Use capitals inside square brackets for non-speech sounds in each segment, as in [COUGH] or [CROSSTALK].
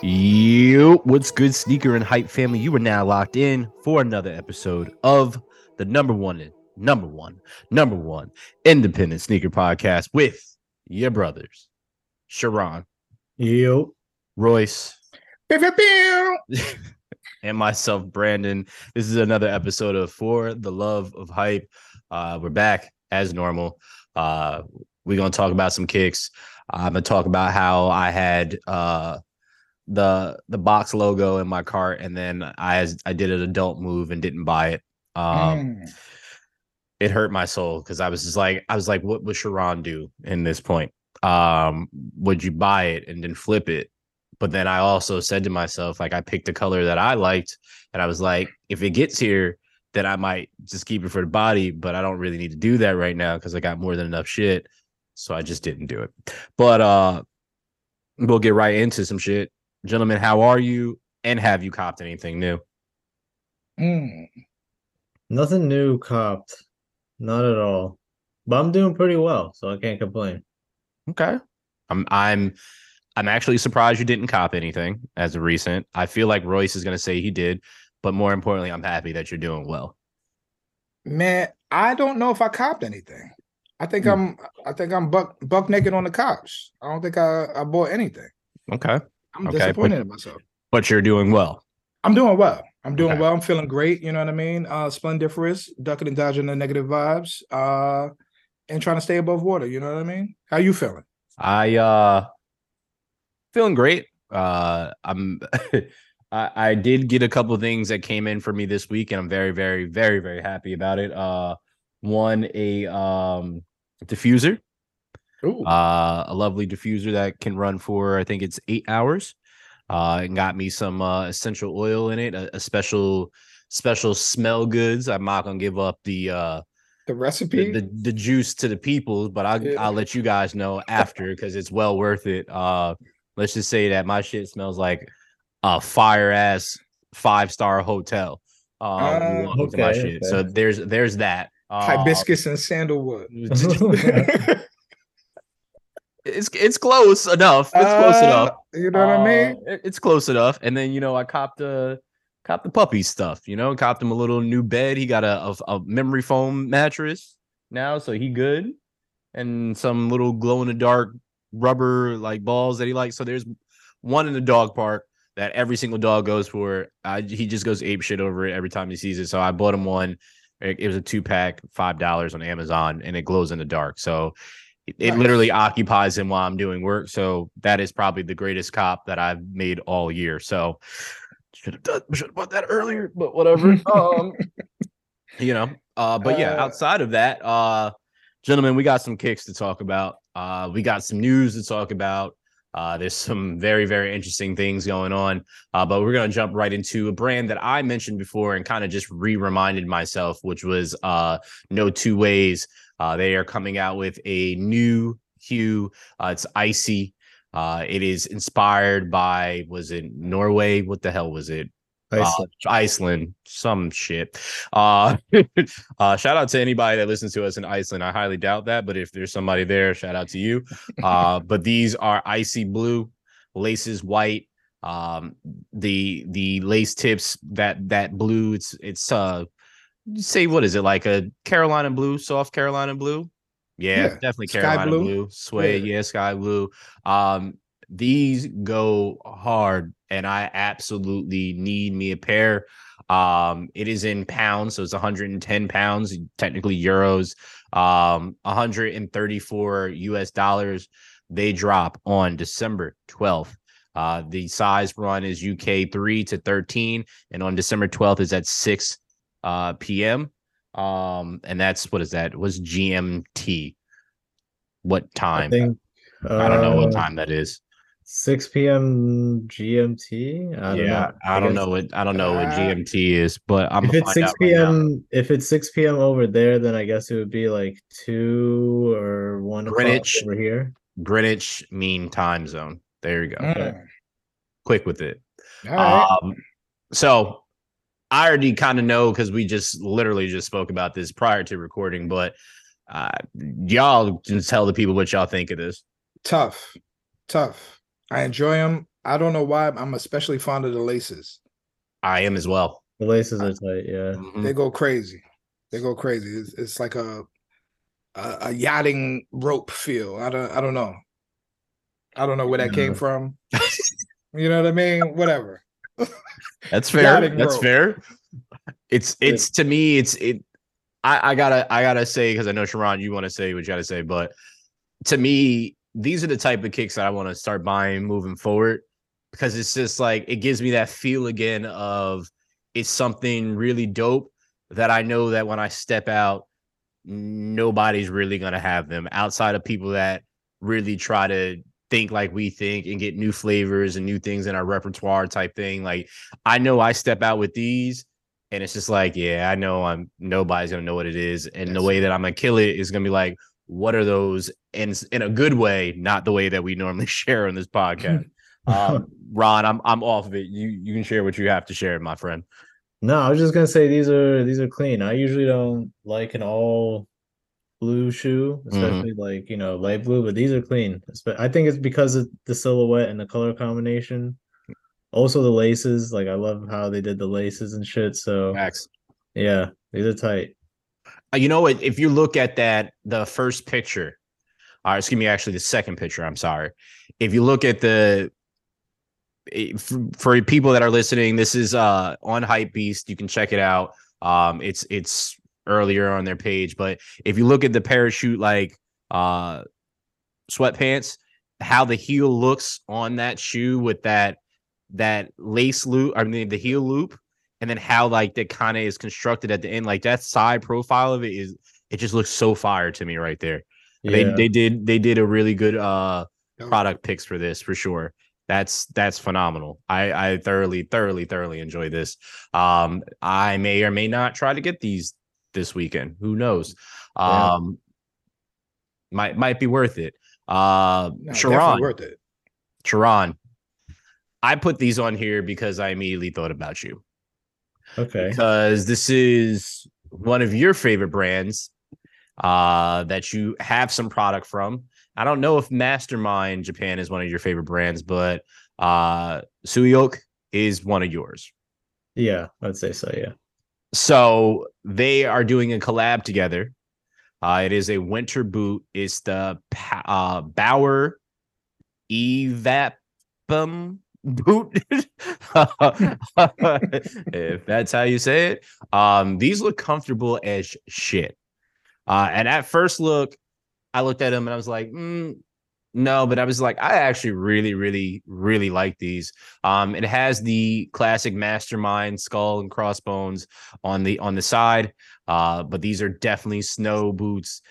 Yo, what's good, sneaker and hype family? You are now locked in for another episode of the number one, number one, number one independent sneaker podcast with your brothers, Sharon, Yo. Royce, Pew, pew, pew. [LAUGHS] and myself, Brandon. This is another episode of For the Love of Hype. Uh, we're back as normal. Uh, we're gonna talk about some kicks. I'm gonna talk about how I had uh the the box logo in my cart, and then I I did an adult move and didn't buy it. Um, Mm. it hurt my soul because I was just like, I was like, what would Sharon do in this point? Um, would you buy it and then flip it? But then I also said to myself, like, I picked a color that I liked, and I was like, if it gets here, then I might just keep it for the body, but I don't really need to do that right now because I got more than enough shit. So I just didn't do it. But uh we'll get right into some shit. Gentlemen, how are you? And have you copped anything new? Mm. Nothing new copped. Not at all. But I'm doing pretty well, so I can't complain. Okay. I'm I'm I'm actually surprised you didn't cop anything as of recent. I feel like Royce is gonna say he did, but more importantly, I'm happy that you're doing well. Man, I don't know if I copped anything. I think Hmm. I'm I think I'm buck buck naked on the couch. I don't think I, I bought anything. Okay. I'm Okay, disappointed in myself. But you're doing well. I'm doing well. I'm doing Okay. well. I'm feeling great. You know what I mean? Uh splendiferous, ducking and dodging the negative vibes. Uh and trying to stay above water. You know what I mean? How you feeling? I uh feeling great. Uh I'm [LAUGHS] I, I did get a couple of things that came in for me this week, and I'm very, very, very, very happy about it. Uh one a um diffuser. Ooh. uh, a lovely diffuser that can run for I think it's eight hours. Uh, and got me some uh, essential oil in it, a, a special special smell goods. I'm not gonna give up the uh the the, recipe. the, the juice to the people, but I'll Yeah. I'll let you guys know after because it's well worth it. Uh, let's just say that my shit smells like a fire ass five star hotel. Uh, Ah, walk into my okay, shit. So there's there's that. Uh, Hibiscus and sandalwood. [LAUGHS] [LAUGHS] it's it's close enough. It's close Uh, enough. You know what I mean? Uh, it- it's close enough. And then you know, I copped a copped the puppy stuff. You know, copped him a little new bed. He got a, a a memory foam mattress now, so he good. And some little glow in the dark rubber like balls that he likes. So there's one in the dog park that every single dog goes for. I, he just goes ape shit over it every time he sees it. So I bought him one. It, it was a two pack, five dollars on Amazon, and it glows in the dark. So it, it Nice. literally occupies him while I'm doing work. So that is probably the greatest cop that I've made all year. So should have done should have bought that earlier, but whatever. [LAUGHS] um, you know. Uh, but yeah, Uh, outside of that, uh, gentlemen, we got some kicks to talk about. Uh, we got some news to talk about. Uh, there's some very, very interesting things going on. Uh, but we're gonna jump right into a brand that I mentioned before and kind of just re-reminded myself, which was uh No Two Ways. Uh, they are coming out with a new hue. Uh, it's icy. Uh, it is inspired by was it Norway? What the hell was it? Uh, Iceland. Iceland, some shit. Uh, [LAUGHS] uh, shout out to anybody that listens to us in Iceland. I highly doubt that, but if there's somebody there, shout out to you. [LAUGHS] Uh, but these are icy blue, laces white. Um, the the lace tips that that blue. It's it's uh, say what is it like a Carolina blue, soft Carolina blue? Yeah, Yeah, definitely sky Carolina blue, blue. suede, Yeah. yeah, sky blue. Um, these go hard and I absolutely need me a pair. Um, it is in pounds, so it's 110 pounds, technically euros, um, 134 US dollars. They drop on December 12th. Uh, the size run is UK 3 to 13, and on December 12th is at 6 uh, p.m. Um, and that's what is that? Was GMT? What I time? think I don't know what uh, time that is. 6 p.m. GMT. I don't yeah, know. I don't guess know what I don't know what Uh, GMT is, but I'm If it's 6 out right p.m. if it's 6 p.m. over there, then I guess it would be like two or one o'clock Greenwich. over here. Greenwich Mean Time Zone. There you go. Mm. Quick with it. All right. Um, so I already kind of know because we just literally just spoke about this prior to recording, but uh, y'all can tell the people what y'all think of this. tough, tough. I enjoy them. I don't know why. I'm especially fond of the laces. I am as well. The laces are tight, yeah. Mhm. They go crazy. They go crazy. It's, it's like a, a a yachting rope feel. I don't. I don't know. I don't know where that came from. you know what I mean? Whatever. [LAUGHS] That's fair. Yachting That's rope. fair. It's it's to me, it's it. I, I gotta I gotta say because I know Sharon, you want to say what you gotta say, but to me, these are the type of kicks that I want to start buying moving forward because it's just like it gives me that feel again of it's something really dope that I know that when I step out, nobody's really gonna have them outside of people that really try to think like we think and get new flavors and new things in our repertoire type thing. Like I know I step out with these and it's just like, yeah, I know I'm nobody's gonna know what it is. And the way that I'm gonna kill it is gonna be like, what are those? And s- in a good way, not the way that we normally [LAUGHS] share on this podcast. [LAUGHS] um, Ron, I'm I'm off of it. You you can share what you have to share, my friend. No, I was just gonna say these are these are clean. I usually don't like an all blue shoe, especially like you know light blue, but these are clean. I think it's because of the silhouette and the color combination. Also the laces, like I love how they did the laces and shit. So Max. yeah, these are tight. Uh, You know what? If you look at that, the first picture, or excuse me, actually the second picture. I'm sorry. If you look at the eh, for people that are listening, this is uh on Hypebeast. You can check it out. Um, it's it's earlier on their page, but if you look at the parachute like uh sweatpants, how the heel looks on that shoe with that that lace loop, I mean the heel loop, and then how like that kind of is constructed at the end, like that side profile of it is it just looks so fire to me right there. They Yeah. they did they did a really good uh product picks for this for sure. That's that's phenomenal. I I thoroughly thoroughly thoroughly enjoy this. Um I may or may not try to get these this weekend. Who knows? Yeah. Um might might be worth it. Uh No, Sharon, worth it. Sharon. I put these on here because I immediately thought about you Okay. because this is one of your favorite brands uh, that you have some product from. I don't know if Mastermind Japan is one of your favorite brands, but uh, Suicoke is one of yours. Yeah, I'd say so. Yeah. So they are doing a collab together. Uh, it is a winter boot. It's the uh, Bauer Evapum boot, [LAUGHS] if that's how you say it. Um, these look comfortable as shit. Uh, and at first look, I looked at them and I was like, mm, no, but I was like, I actually really, really, really like these. Um, it has the classic mastermind skull and crossbones on the on the side. Uh, but these are definitely snow boots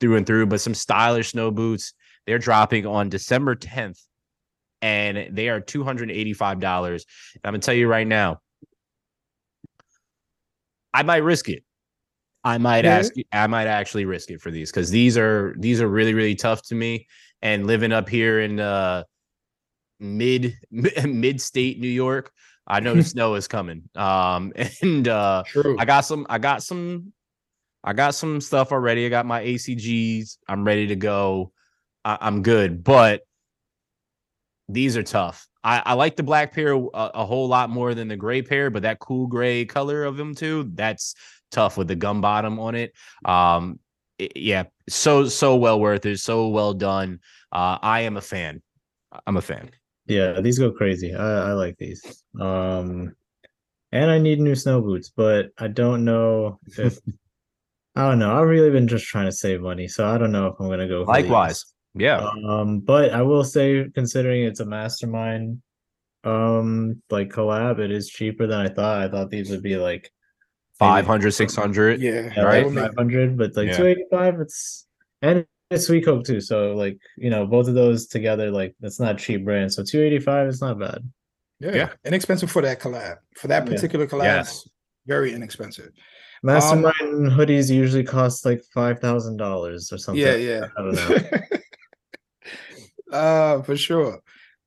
through and through, but some stylish snow boots. They're dropping on December 10th, and they are $285. And I'm gonna tell you right now, I might risk it. I might Yeah. ask I might actually risk it for these because these are these are really, really tough to me. And living up here in uh mid [LAUGHS] mid state New York, I know the [LAUGHS] snow is coming. Um [LAUGHS] and uh True. I got some I got some I got some stuff already. I got my ACGs. I'm ready to go. I, I'm good, but these are tough. I, I like the black pair a, a whole lot more than the gray pair, but that cool gray color of them too, that's tough with the gum bottom on it. Um, i- yeah, so so well worth it, so well done. Uh, I am a fan. I'm a fan. Yeah, these go crazy. I, I like these. Um, and I need new snow boots, but I don't know if [LAUGHS] I don't know. I've really been just trying to save money, so I don't know if I'm gonna go. For these. Likewise, yeah. Um, but I will say, considering it's a mastermind, um, like collab, it is cheaper than I thought. I thought these would be like 500, 600. yeah, yeah, right? that would make- five hundred, but like Yeah. two eighty five. It's and it's Suicoke too. So like you know, both of those together, like that's not cheap brand. So two eighty five is not bad. yeah. Yeah. inexpensive for that collab. For that Yeah. particular collab, Yes. very inexpensive. Mastermind hoodies usually cost like five thousand dollars or something. Yeah, yeah. [LAUGHS] I don't know. uh, for sure.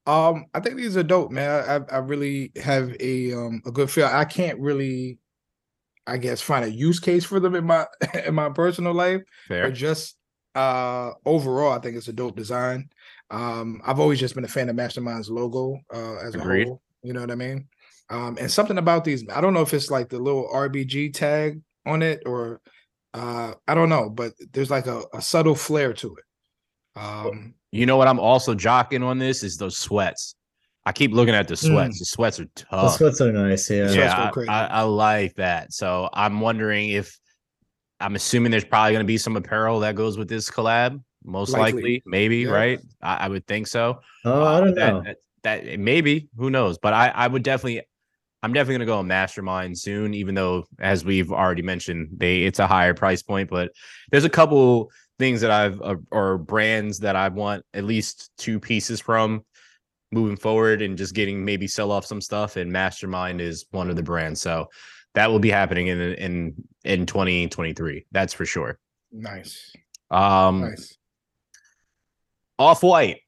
Um, I think these are dope, man. I, I really have a um a good feel. I can't really, I guess, find a use case for them in my [LAUGHS] in my personal life. Fair. But just uh overall, I think it's a dope design. Um, I've always just been a fan of Mastermind's logo uh as Agreed. a whole. You know what I mean? Um, and something about these, I don't know if it's like the little RBG tag on it or uh I don't know, but there's like a, a subtle flair to it. Um You know what? I'm also jocking on this is those sweats. I keep looking at the mm. sweats. The sweats are tough. The sweats are nice. Yeah. Yeah, I. I, I like that. So I'm wondering if I'm assuming there's probably going to be some apparel that goes with this collab. Most likely, Likely. maybe, Yeah. right? I, I would think so. Oh, uh, I don't that- know. That, that, maybe who knows? But I, I would definitely, I'm definitely gonna go on Mastermind soon. Even though, as we've already mentioned, they it's a higher price point. But there's a couple things that I've uh, or brands that I want at least two pieces from moving forward and just getting maybe sell off some stuff. And Mastermind is one of the brands. So that will be happening in in in 2023. That's for sure. nice. Um, Nice. off white.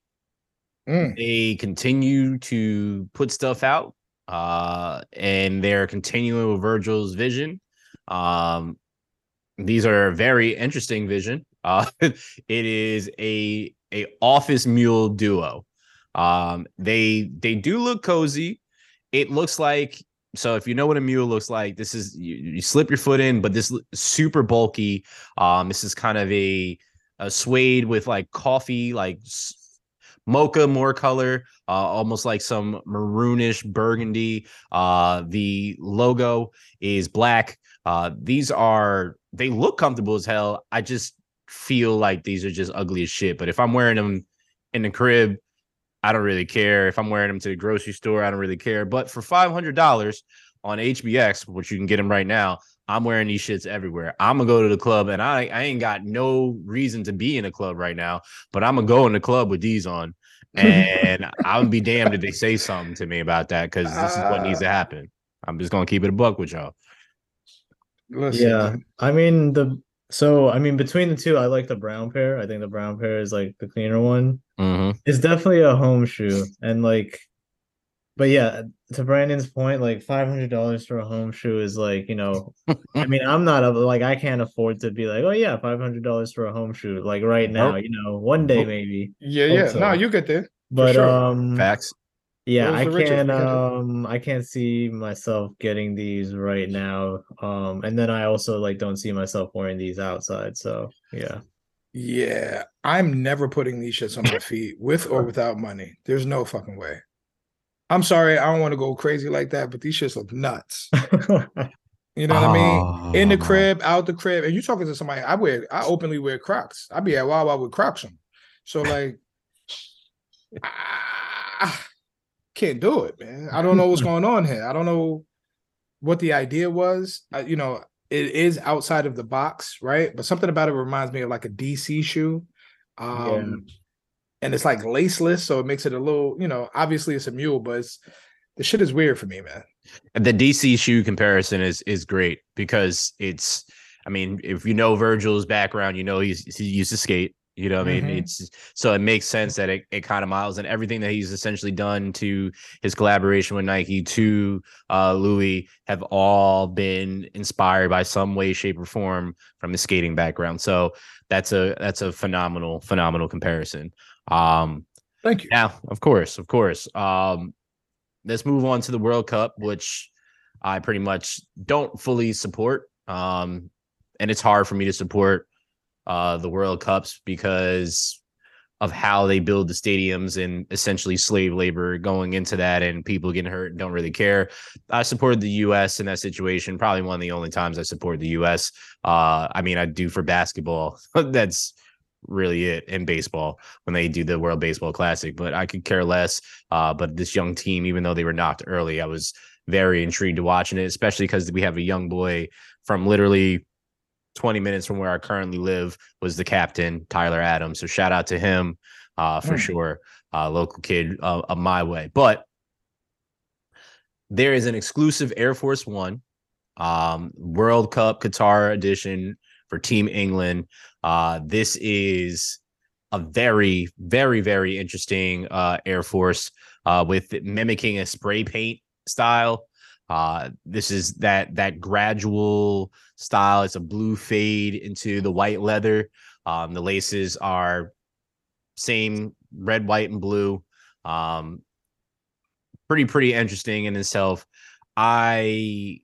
Mm. they continue to put stuff out uh and they're continuing with virgil's vision um these are very interesting vision uh [LAUGHS] it is a a office mule duo. Um they they do look cozy. It looks like so if you know what a mule looks like this is you, you slip your foot in but this super bulky. Um this is kind of a a suede with like coffee like mocha more color uh almost like some maroonish burgundy. Uh the logo is black. Uh these are they look comfortable as hell. I just feel like these are just ugly as shit but if i'm wearing them in the crib i don't really care if i'm wearing them to the grocery store i don't really care but for $500 on hbx which you can get them right now i'm wearing these shits everywhere i'm gonna go to the club and i i ain't got no reason to be in a club right now but I'm gonna go in the club with these on, and [LAUGHS] I'll be damned if they say something to me about that because this is what needs to ah. happen. I'm just gonna keep it a buck with y'all. Listen, Yeah. I mean the so I mean between the two, I like the brown pair. I think the brown pair is like the cleaner one. Mm-hmm. It's definitely a home shoe. And like but yeah, to Brandon's point, like five hundred dollars for a home shoe is like, you know, I mean, I'm not a, like I can't afford to be like, oh yeah, five hundred dollars for a home shoe, like right now, Nope. you know, one day Nope. maybe. yeah, yeah. so. No, you get there. But sure. um Facts. Yeah, I can't we got it. um I can't see myself getting these right now. Um and then I also like don't see myself wearing these outside. So yeah. Yeah, I'm never putting these shits on my feet with or without money. There's no fucking way. I'm sorry, I don't want to go crazy like that, but these shits look nuts. [LAUGHS] You know what I mean? In the Oh. crib, out the crib, and you're talking to somebody. I wear, I openly wear Crocs. I be at Wawa with Crocs on. So like, [LAUGHS] ah, can't do it, man. I don't know what's [LAUGHS] going on here. I don't know what the idea was. Uh, you know, it is outside of the box, right? But something about it reminds me of like a DC shoe. Um, and it's like laceless, so it makes it a little, you know, obviously it's a mule, but it's the shit is weird for me, man. The DC shoe comparison is is great because it's. I mean, if you know Virgil's background, you know he's he used to skate. You know, what I mean, Mhm. it's so it makes sense that it, it kind of miles and everything that he's essentially done to his collaboration with Nike to uh, Louis have all been inspired by some way, shape, or form from his skating background. So that's a that's a phenomenal phenomenal comparison. Um, Thank you. yeah, of course, of course. Um, let's move on to the World Cup, which I pretty much don't fully support. Um, and it's hard for me to support uh the World Cups because of how they build the stadiums and essentially slave labor going into that and people getting hurt and don't really care. I supported the US in that situation, probably one of the only times I support the US. Uh I mean I do for basketball. [LAUGHS] That's really it in baseball when they do the World Baseball Classic, but I could care less. Uh, but this young team, even though they were knocked early, I was very intrigued to watching it, especially because we have a young boy from literally 20 minutes from where I currently live was the captain, Tyler Adams. So shout out to him uh, for Mm. sure. Uh, local kid uh, of my way. But there is an exclusive Air Force One um, World Cup Qatar edition for Team England. Uh, this is a very, very, very interesting uh, Air Force. uh, with mimicking a spray paint style. Uh, this is that that gradual style. It's a blue fade into the white leather. Um, the laces are same red, white, and blue. Um, pretty pretty interesting in itself. I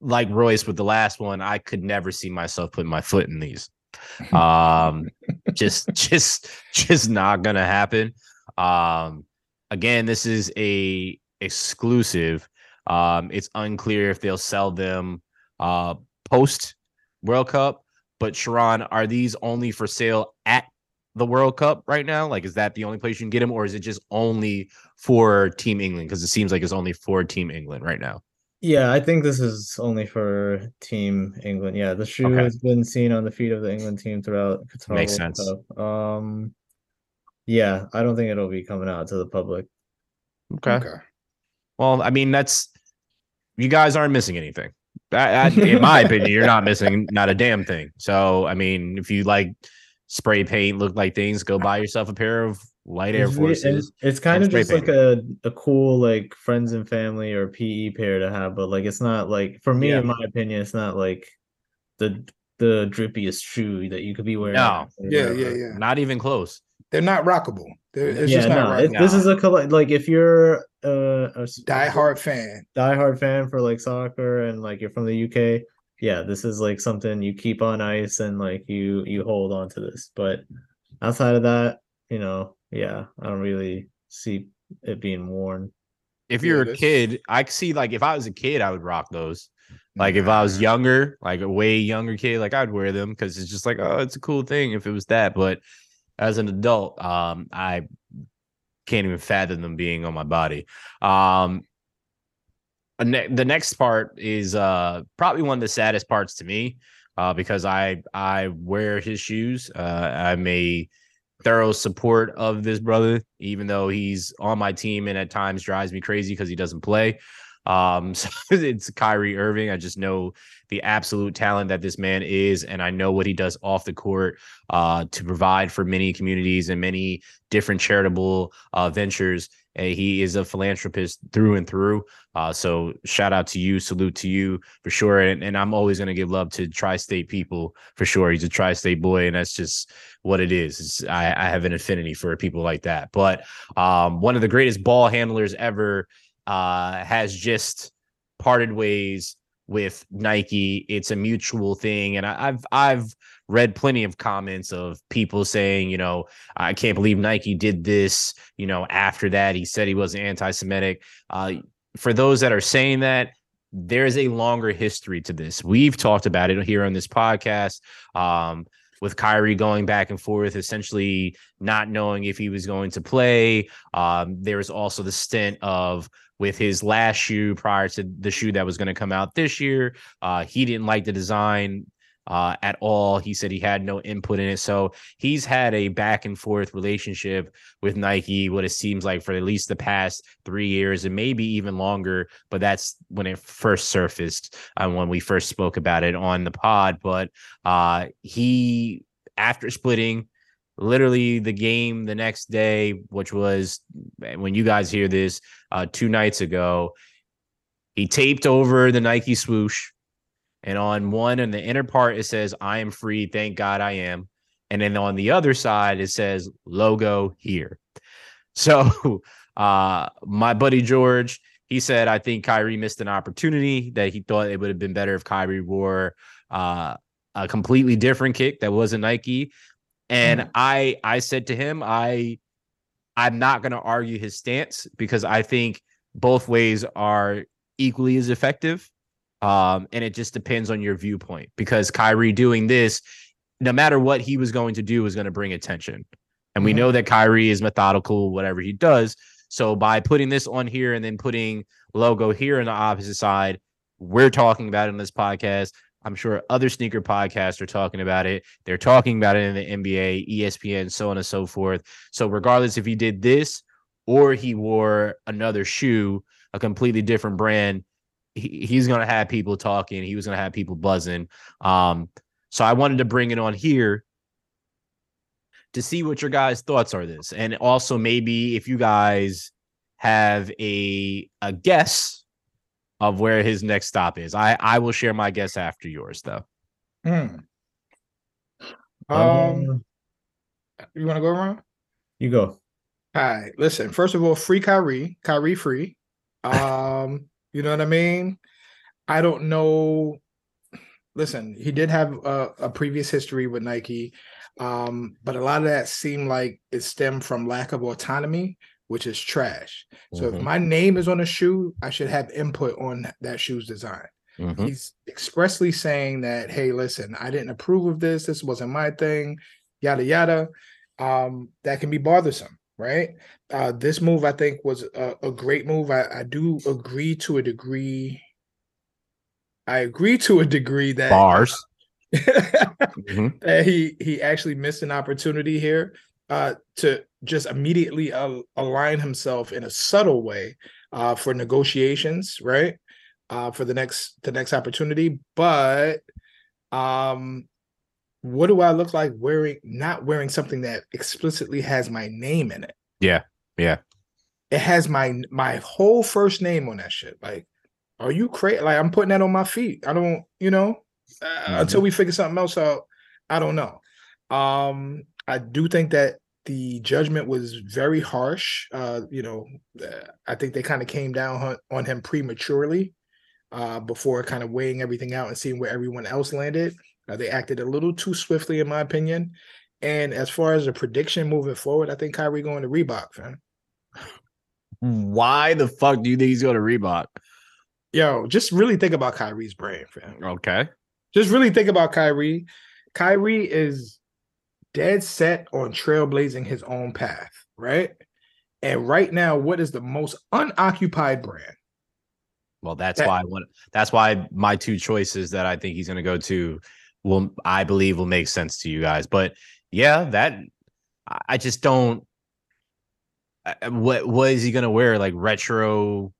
like Royce with the last one. I could never see myself putting my foot in these. [LAUGHS] Um, just [LAUGHS] just just not gonna happen. Um, again, this is a exclusive. Um, it's unclear if they'll sell them uh post World Cup. But Sharon, are these only for sale at the World Cup right now? Like, is that the only place you can get them, or is it just only for Team England? Because it seems like it's only for Team England right now. Yeah, I think this is only for Team England. Yeah, the shoe Okay. has been seen on the feet of the England team throughout Qatar Makes World sense. Cup. Um, yeah, I don't think it'll be coming out to the public. Okay. Well, I mean, that's you guys aren't missing anything. I, I, in my [LAUGHS] opinion, you're not missing not a damn thing. So, I mean, if you like spray paint, look like things, go buy yourself a pair of light Air It's re- and Forces. It's kind of spray just like a, a cool like friends and family or PE pair to have, but like it's not like for me, Yeah. in my opinion, it's not like the the drippiest shoe that you could be wearing. No. Yeah, whatever. yeah, yeah. Not even close. They're not rockable. They're, it's yeah, just not no, right. it- this is a coll- like if you're uh, a s- Die hard fan. diehard fan for like soccer and like you're from the UK, yeah, this is like something you keep on ice and like you you hold on to this. But outside of that, you know, yeah, I don't really see it being worn. If you're a kid, I could see like if I was a kid, I would rock those. Like if I was younger, like a way younger kid, like I'd wear them because it's just like, oh, it's a cool thing if it was that. But as an adult, um, I can't even fathom them being on my body. Um, the next part is uh probably one of the saddest parts to me, uh, because I I wear his shoes. Uh, I'm a thorough support of this brother, even though he's on my team and at times drives me crazy because he doesn't play. Um, [LAUGHS] so it's Kyrie Irving. I just know the absolute talent that this man is, and I know what he does off the court uh, to provide for many communities and many different charitable uh, ventures. And he is a philanthropist through and through. Uh, so shout out to you, salute to you for sure. And, and I'm always going to give love to tri-state people for sure. He's a tri-state boy, and that's just what it is. It's, I, I have an affinity for people like that. But um, one of the greatest ball handlers ever uh, has just parted ways with Nike. It's a mutual thing, and I, I've I've read plenty of comments of people saying, you know, I can't believe Nike did this. You know, after that, he said he wasn't anti-Semitic. Uh, for those that are saying that, there's a longer history to this. We've talked about it here on this podcast. Um, with Kyrie going back and forth, essentially not knowing if he was going to play. Um, there was also the stint of with his last shoe prior to the shoe that was going to come out this year. Uh, he didn't like the design uh, at all. He said he had no input in it. So he's had a back and forth relationship with Nike, what it seems like for at least the past three years and maybe even longer. But that's when it first surfaced and when we first spoke about it on the pod. But uh, he, after splitting, literally the game the next day, which was when you guys hear this uh, two nights ago, he taped over the Nike swoosh. And on one in the inner part, it says, I am free. Thank God I am. And then on the other side, it says logo here. [LAUGHS] So uh my buddy George, he said, I think Kyrie missed an opportunity that he thought it would have been better if Kyrie wore uh a completely different kick that wasn't Nike. And I I said to him, I I'm not gonna argue his stance because I think both ways are equally as effective. Um, and it just depends on your viewpoint because Kyrie doing this, no matter what he was going to do, was going to bring attention. And we Mhm. know that Kyrie is methodical, whatever he does. So by putting this on here and then putting logo here on the opposite side, we're talking about it in this podcast. I'm sure other sneaker podcasts are talking about it. They're talking about it in the NBA, ESPN, so on and so forth. So regardless if he did this or he wore another shoe, a completely different brand, he, he's going to have people talking. He was going to have people buzzing. Um, so I wanted to bring it on here to see what your guys' thoughts are this, and also maybe if you guys have a a guess of where his next stop is. I I will share my guess after yours though. Hmm. Um, Um, you want to go around? you go. All right. Listen, first of all, free Kyrie, Kyrie free. [LAUGHS] Um, you know what I mean? I don't know. Listen, he did have a, a previous history with Nike, um, but a lot of that seemed like it stemmed from lack of autonomy, which is trash. So if Mhm. my name is on a shoe, I should have input on that shoe's design. Mhm. He's expressly saying that, hey, listen, I didn't approve of this. This wasn't my thing, yada yada. Um, that can be bothersome, right? Uh, this move, I think, was a, a great move. I, I do agree to a degree. I agree to a degree that Bars. [LAUGHS] Mhm. that he he actually missed an opportunity here uh to just immediately uh, align himself in a subtle way uh for negotiations right? Uh for the next the next opportunity but um what do i look like wearing not wearing something that explicitly has my name in it? Yeah, yeah. it has my my whole first name on that shit. Like are you crazy like i'm putting that on my feet. I don't you know uh, Mhm. until we figure something else out i don't know. Um i do think that the judgment was very harsh uh you know uh, i think they kind of came down on, him prematurely uh before kind of weighing everything out and seeing where everyone else landed uh, they acted a little too swiftly in my opinion and as far as a prediction moving forward i think Kyrie going to Reebok fam Why the fuck do you think he's going to Reebok? Yo, just really think about Kyrie's brain, fam. Okay. Just really think about Kyrie. Kyrie is dead set on trailblazing his own path, right? And right now, what is the most unoccupied brand? Well, that's That- why I want. That's why my two choices that I think he's going to go to will, I believe, will make sense to you guys. But yeah, that I just don't. What what is he going to wear? Like retro,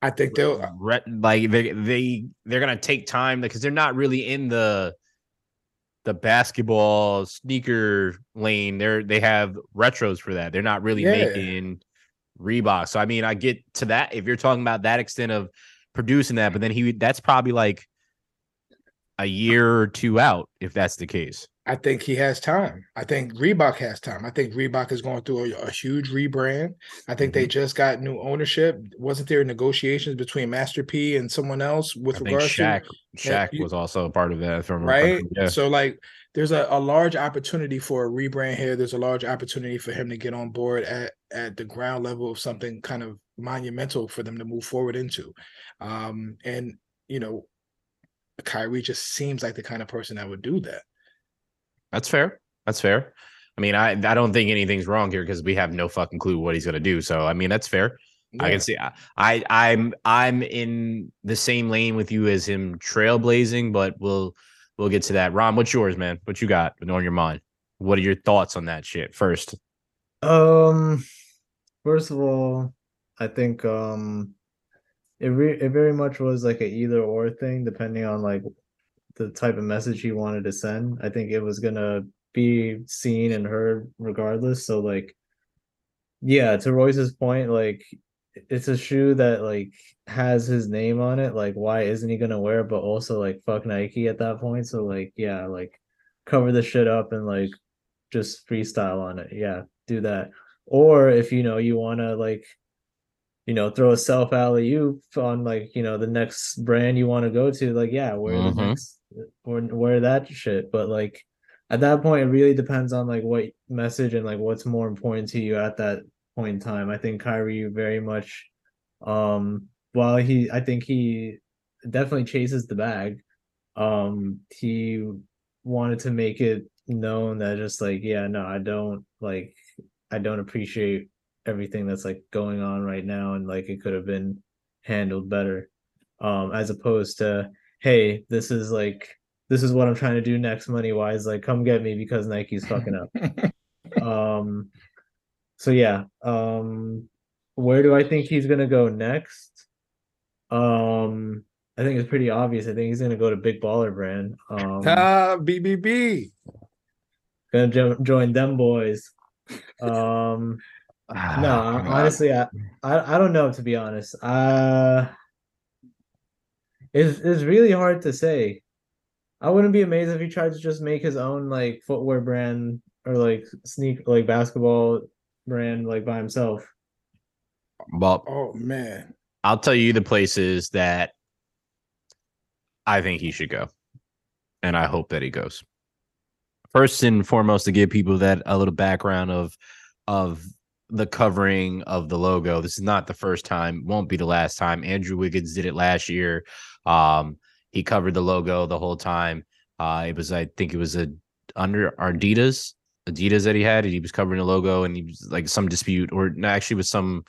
I think they'll re, like they they they're going to take time because they're not really in the the basketball sneaker lane. They're they have retros for that. They're not really Yeah. making Reebok. So I mean, I get to that if you're talking about that extent of producing that, but then he that's probably like a year or two out if that's the case. I think he has time. I think Reebok has time. I think Reebok is going through a, a huge rebrand. I think Mm-hmm. they just got new ownership. Wasn't there negotiations between Master P and someone else with I think regards Shaq to Shaq you- was also a part of that from right? Yeah. So like there's a, a large opportunity for a rebrand here. There's a large opportunity for him to get on board at at the ground level of something kind of monumental for them to move forward into. Um and you know Kyrie just seems like the kind of person that would do that. That's fair. That's fair. I mean, I I don't think anything's wrong here because we have no fucking clue what he's gonna do. So I mean, that's fair. I can see. I, I I'm I'm in the same lane with you as him, trailblazing. But we'll we'll get to that. Ron, what's yours, man? What you got on your mind? What are your thoughts on that shit first? Um, first of all, I think um, it re- it very much was like a either or thing, depending on like the type of message he wanted to send. I think it was gonna be seen and heard regardless. So like, yeah, to Royce's point, like it's a shoe that like has his name on it. Like, why isn't he gonna wear it? But also like fuck Nike at that point. So like, yeah, like cover the shit up and like just freestyle on it. Yeah, do that. Or if you know you want to like, you know, throw a self alley oop on like you know the next brand you want to go to, like yeah, wear Mhm. the next or wear that shit. But like at that point, it really depends on like what message and like what's more important to you at that point in time. I think Kyrie very much, um, while he, I think he definitely chases the bag. Um, he wanted to make it known that just like yeah no i don't like i don't appreciate everything that's like going on right now and like it could have been handled better um as opposed to hey this is like this is what i'm trying to do next money wise like come get me because nike's fucking up [LAUGHS] um so yeah um where do i think he's gonna go next um i think it's pretty obvious i think he's gonna go to big baller brand um Ah, BBB. gonna jo- join them boys. Um, [SIGHS] no, honestly, I, I I don't know to be honest. Uh it's it's really hard to say. I wouldn't be amazed if he tried to just make his own like footwear brand or like sneak like basketball brand like by himself. Well, Oh man. I'll tell you the places that I think he should go, and I hope that he goes. First and foremost, to give people that a little background of of the covering of the logo. This is not the first time, won't be the last time. Andrew Wiggins did it last year. Um, he covered the logo the whole time. Uh, it was, I think, it was a under Adidas, Adidas that he had, and he was covering the logo, and he was like some dispute, or actually was some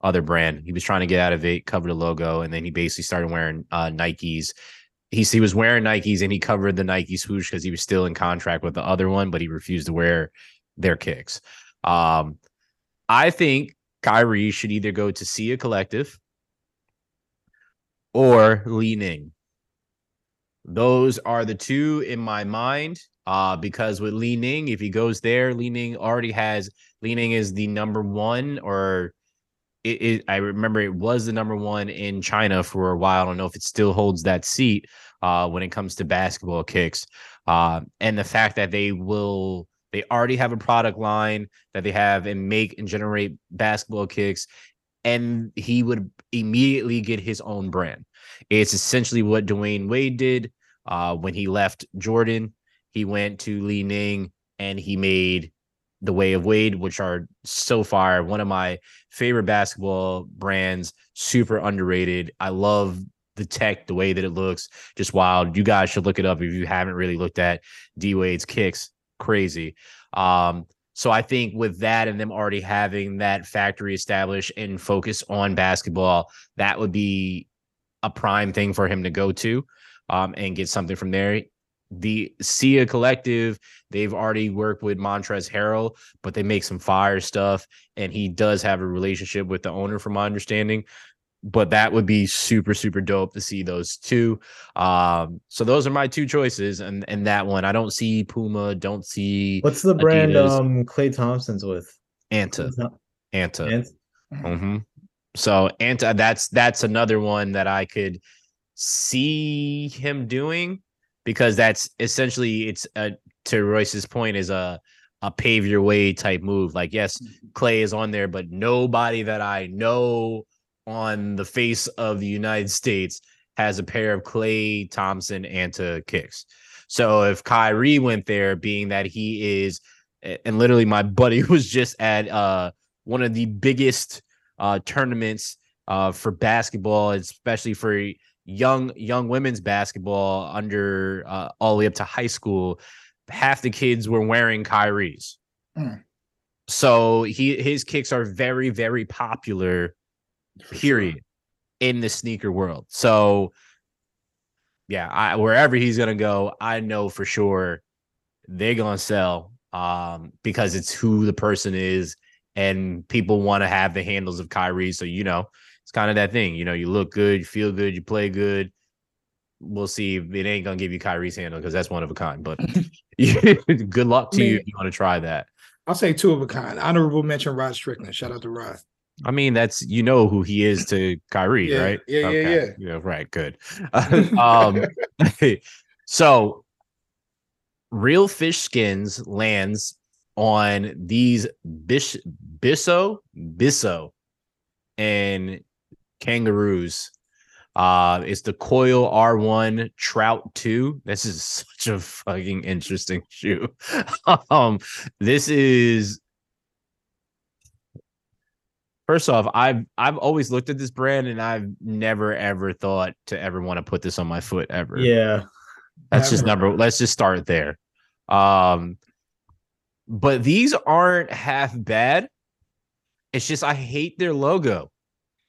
other brand. He was trying to get out of it, cover the logo, and then he basically started wearing uh, Nikes. He, he was wearing Nikes and he covered the Nike swoosh because he was still in contract with the other one, but he refused to wear their kicks. Um, I think Kyrie should either go to Sia Collective or Li Ning. Those are the two in my mind. Uh, because with Li Ning, if he goes there, Li Ning already has Li Ning is the number one, or it, it, I remember it was the number one in China for a while. I don't know if it still holds that seat uh, when it comes to basketball kicks. Uh, and the fact that they will they already have a product line that they have and make and generate basketball kicks and he would immediately get his own brand. It's essentially what Dwyane Wade did uh, when he left Jordan. He went to Li Ning and he made the Way of Wade, which are so far one of my favorite basketball brands, super underrated. I love the tech, the way that it looks, just wild. You guys should look it up if you haven't really looked at D Wade's kicks. Crazy. Um, so I think with that and them already having that factory established and focus on basketball, that would be a prime thing for him to go to um, and get something from there. The Sia Collective, they've already worked with Montrezl Harrell, but they make some fire stuff, and he does have a relationship with the owner, from my understanding. But that would be super, super dope to see those two. Um, so those are my two choices, and and that one I don't see Puma, don't see What's the brand Adidas. um Klay Thompson's with? Anta, Anta. Ant- hmm So Anta, that's that's another one that I could see him doing because that's essentially it's a to Royce's point is a a pave your way type move. Like yes, Klay is on there, but nobody that I know on the face of the United States has a pair of Klay Thompson Anta kicks. So if Kyrie went there, being that he is, and literally my [LAUGHS] buddy was just at uh one of the biggest uh tournaments uh for basketball, especially for young young women's basketball under uh, all the way up to high school. Half the kids were wearing Kyrie's. Mm. So he his kicks are very very popular For sure. period in the sneaker world. So yeah, I, wherever he's gonna go, I know for sure they're gonna sell um, because it's who the person is, and people want to have the handles of Kyrie. So you know, it's kind of that thing. You know, you look good, you feel good, you play good. We'll see it ain't gonna give you Kyrie's handle because that's one of a kind. But [LAUGHS] [LAUGHS] good luck to I you if you want to try that. I'll say two of a kind. Honorable mention Rod Strickland. Shout out to Rod. I mean, that's you know who he is to Kyrie, Yeah, right? yeah, yeah, yeah. yeah. Right, good. [LAUGHS] um, [LAUGHS] so real fish skins lands on these bish bisso bisso and kangaroos. Uh, it's the Coil R1 Trout 2. This is [LAUGHS] such a fucking interesting shoe. um, this is First off, I've I've always looked at this brand and I've never ever thought to ever want to put this on my foot ever. Yeah. That's just number. Let's just start there. Um, but these aren't half bad. It's just I hate their logo.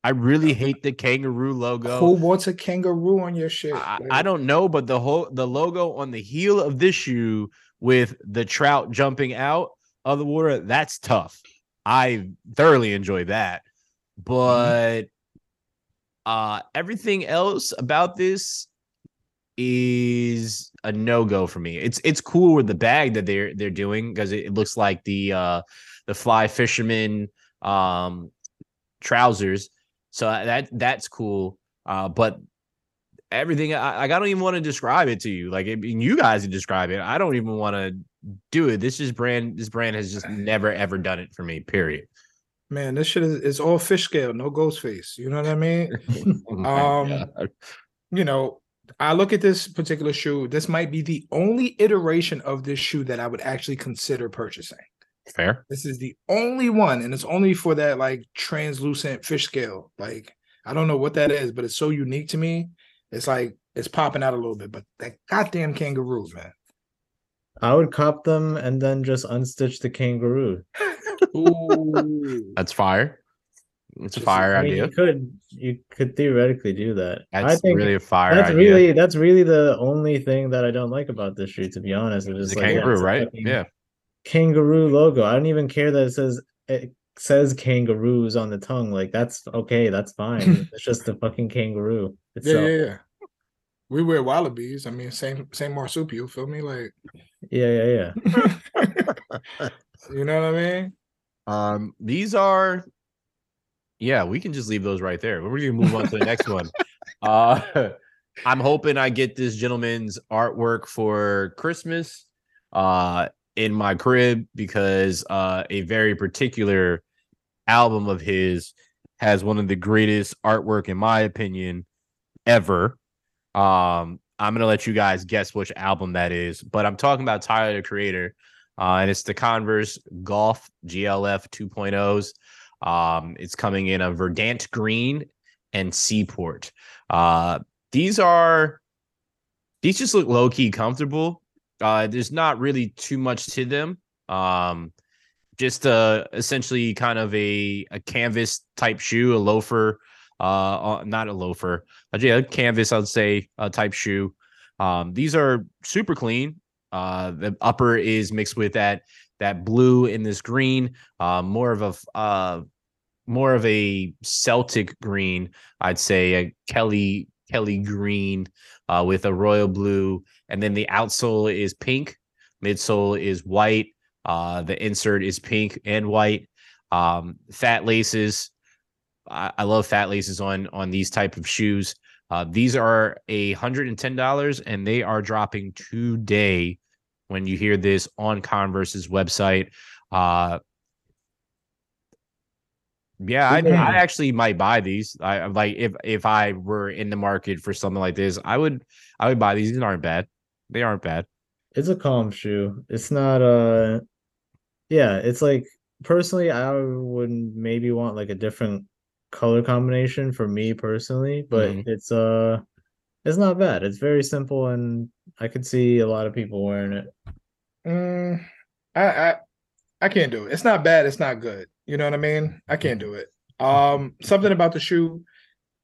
I really hate the kangaroo logo. Who wants a kangaroo on your shit? I. I don't know, but the whole the logo on the heel of this shoe with the trout jumping out of the water, that's tough. I thoroughly enjoy that. But uh everything else about this is a no go for me. It's it's cool with the bag that they're they're doing because it, it, looks like the uh the fly fisherman um trousers. So that that's cool. Uh, but everything I, I don't even want to describe it to you. Like you guys describe it. I don't even want to do it. This is brand. This brand has just [SIGHS] never ever done it for me. Period. Man, this shit is it's all fish scale, no ghost face. You know what I mean? [LAUGHS] oh [LAUGHS] um, God. you know, I look at this particular shoe. This might be the only iteration of this shoe that I would actually consider purchasing. Fair. This is the only one, and it's only for that like translucent fish scale. Like I don't know what that is, but it's so unique to me. It's like it's popping out a little bit. But that goddamn kangaroo, man. I would cop them and then just unstitch the kangaroo. Ooh. That's fire. It's a fire I mean, idea. You could you could theoretically do that. That's I think really a fire. That's idea. really that's really the only thing that I don't like about this shoe. To be honest, it's just the like, kangaroo, yeah, right? Yeah, kangaroo logo. I don't even care that it says it says kangaroos on the tongue. Like that's okay. That's fine. [LAUGHS] it's just the fucking kangaroo. Itself. Yeah, yeah, yeah. We wear wallabies. I mean, same same marsupial. Feel me? Like, yeah, yeah, yeah. [LAUGHS] you know what I mean? Um, these are yeah, we can just leave those right there. We're gonna move on to the next one. [LAUGHS] Uh, I'm hoping I get this gentleman's artwork for Christmas uh, in my crib because uh, a very particular album of his has one of the greatest artwork, in my opinion, ever. Um, I'm gonna let you guys guess which album that is, but I'm talking about Tyler the Creator, uh, and it's the Converse Golf GLF 2.0s. Um, it's coming in a verdant green and seaport. Uh, these are these just look low key comfortable. Uh, there's not really too much to them. Um, just uh, essentially kind of a a canvas type shoe, a loafer. Uh, not a loafer, but yeah, canvas. I'd say a type shoe. Um, these are super clean. Uh, the upper is mixed with that that blue in this green. Uh, more of a uh, more of a Celtic green, I'd say a Kelly Kelly green uh, with a royal blue, and then the outsole is pink, midsole is white, uh, the insert is pink and white. Um, fat laces, I, I, love fat laces on on these type of shoes. Uh, these are a hundred and ten dollars, and they are dropping today. When you hear this on Converse's website, uh, yeah, I, I actually might buy these. I like if if I were in the market for something like this, I would I would buy these. These aren't bad. They aren't bad. It's a calm shoe. It's not uh yeah, it's like personally I would maybe want like a different color combination for me personally, but mm-hmm. it's uh it's not bad. It's very simple and I could see a lot of people wearing it. Mm, I I I can't do it. It's not bad, it's not good. You know what I mean? I can't do it. Um, something about the shoe.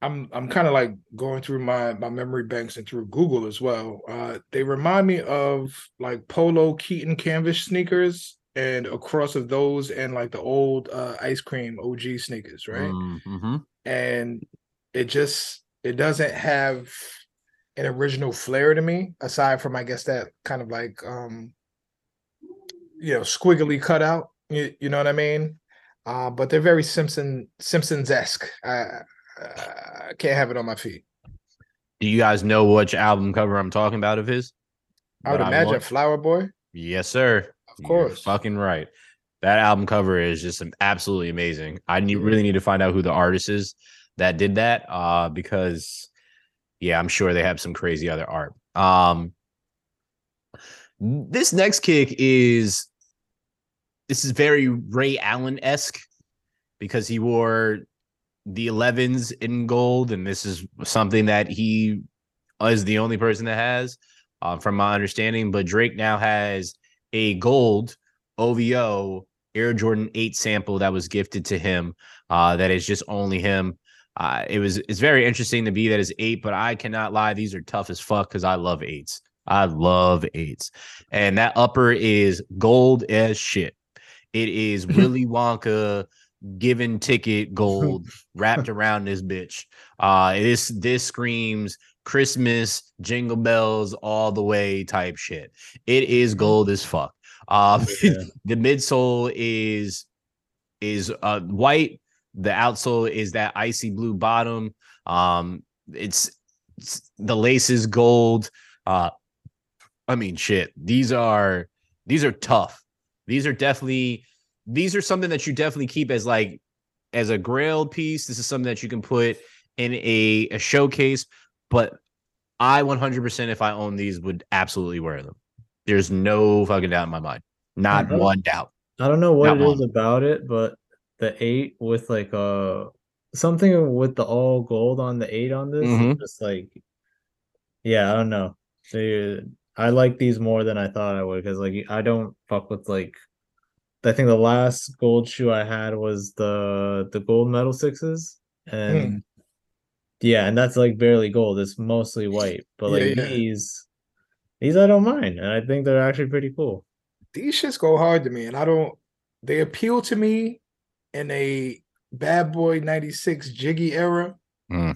I'm I'm kind of like going through my my memory banks and through Google as well. Uh, they remind me of like Polo Keaton canvas sneakers and a cross of those and like the old uh, ice cream OG sneakers, right? Mm-hmm. And it just it doesn't have an original flair to me, aside from I guess that kind of like um you know squiggly cutout. You, you know what I mean? uh, but they're very Simpson Simpsons esque. I, I can't have it on my feet. Do you guys know which album cover I'm talking about of his? I would imagine Flower Boy. Yes, sir. Of course. You're fucking right. That album cover is just absolutely amazing. I need, really need to find out who the artist is that did that. Uh, because yeah, I'm sure they have some crazy other art. Um, this next kick is this is very Ray Allen esque because he wore the 11s in gold, and this is something that he is the only person that has, uh, from my understanding. But Drake now has a gold OVO Air Jordan 8 sample that was gifted to him. Uh, that is just only him. Uh, it was it's very interesting to be that is eight, but I cannot lie, these are tough as fuck because I love eights. I love eights, and that upper is gold as shit. It is [LAUGHS] Willy Wonka given ticket gold [LAUGHS] wrapped around this bitch. Uh this this screams Christmas, jingle bells all the way type shit. It is gold as fuck. Um, Yeah. [LAUGHS] the midsole is is uh white. The outsole is that icy blue bottom. Um, it's, it's the lace is gold. Uh, I mean, shit. These are these are tough. These are definitely these are something that you definitely keep as like as a grail piece. This is something that you can put in a, a showcase. But I 100% if I own these would absolutely wear them. There's no fucking doubt in my mind. Not one doubt. I don't know what Not it is one. about it, but the eight with like uh something with the all gold on the eight on this, is Mhm. just like yeah, I don't know. They I like these more than I thought I would because like I don't fuck with like I think the last gold shoe I had was the the gold medal sixes and yeah, and that's like barely gold. It's mostly white, but Yeah, like yeah. these these I don't mind, and I think they're actually pretty cool. these shits go hard to me, and I don't. They appeal to me in a bad boy '96 Jiggy era. Mm.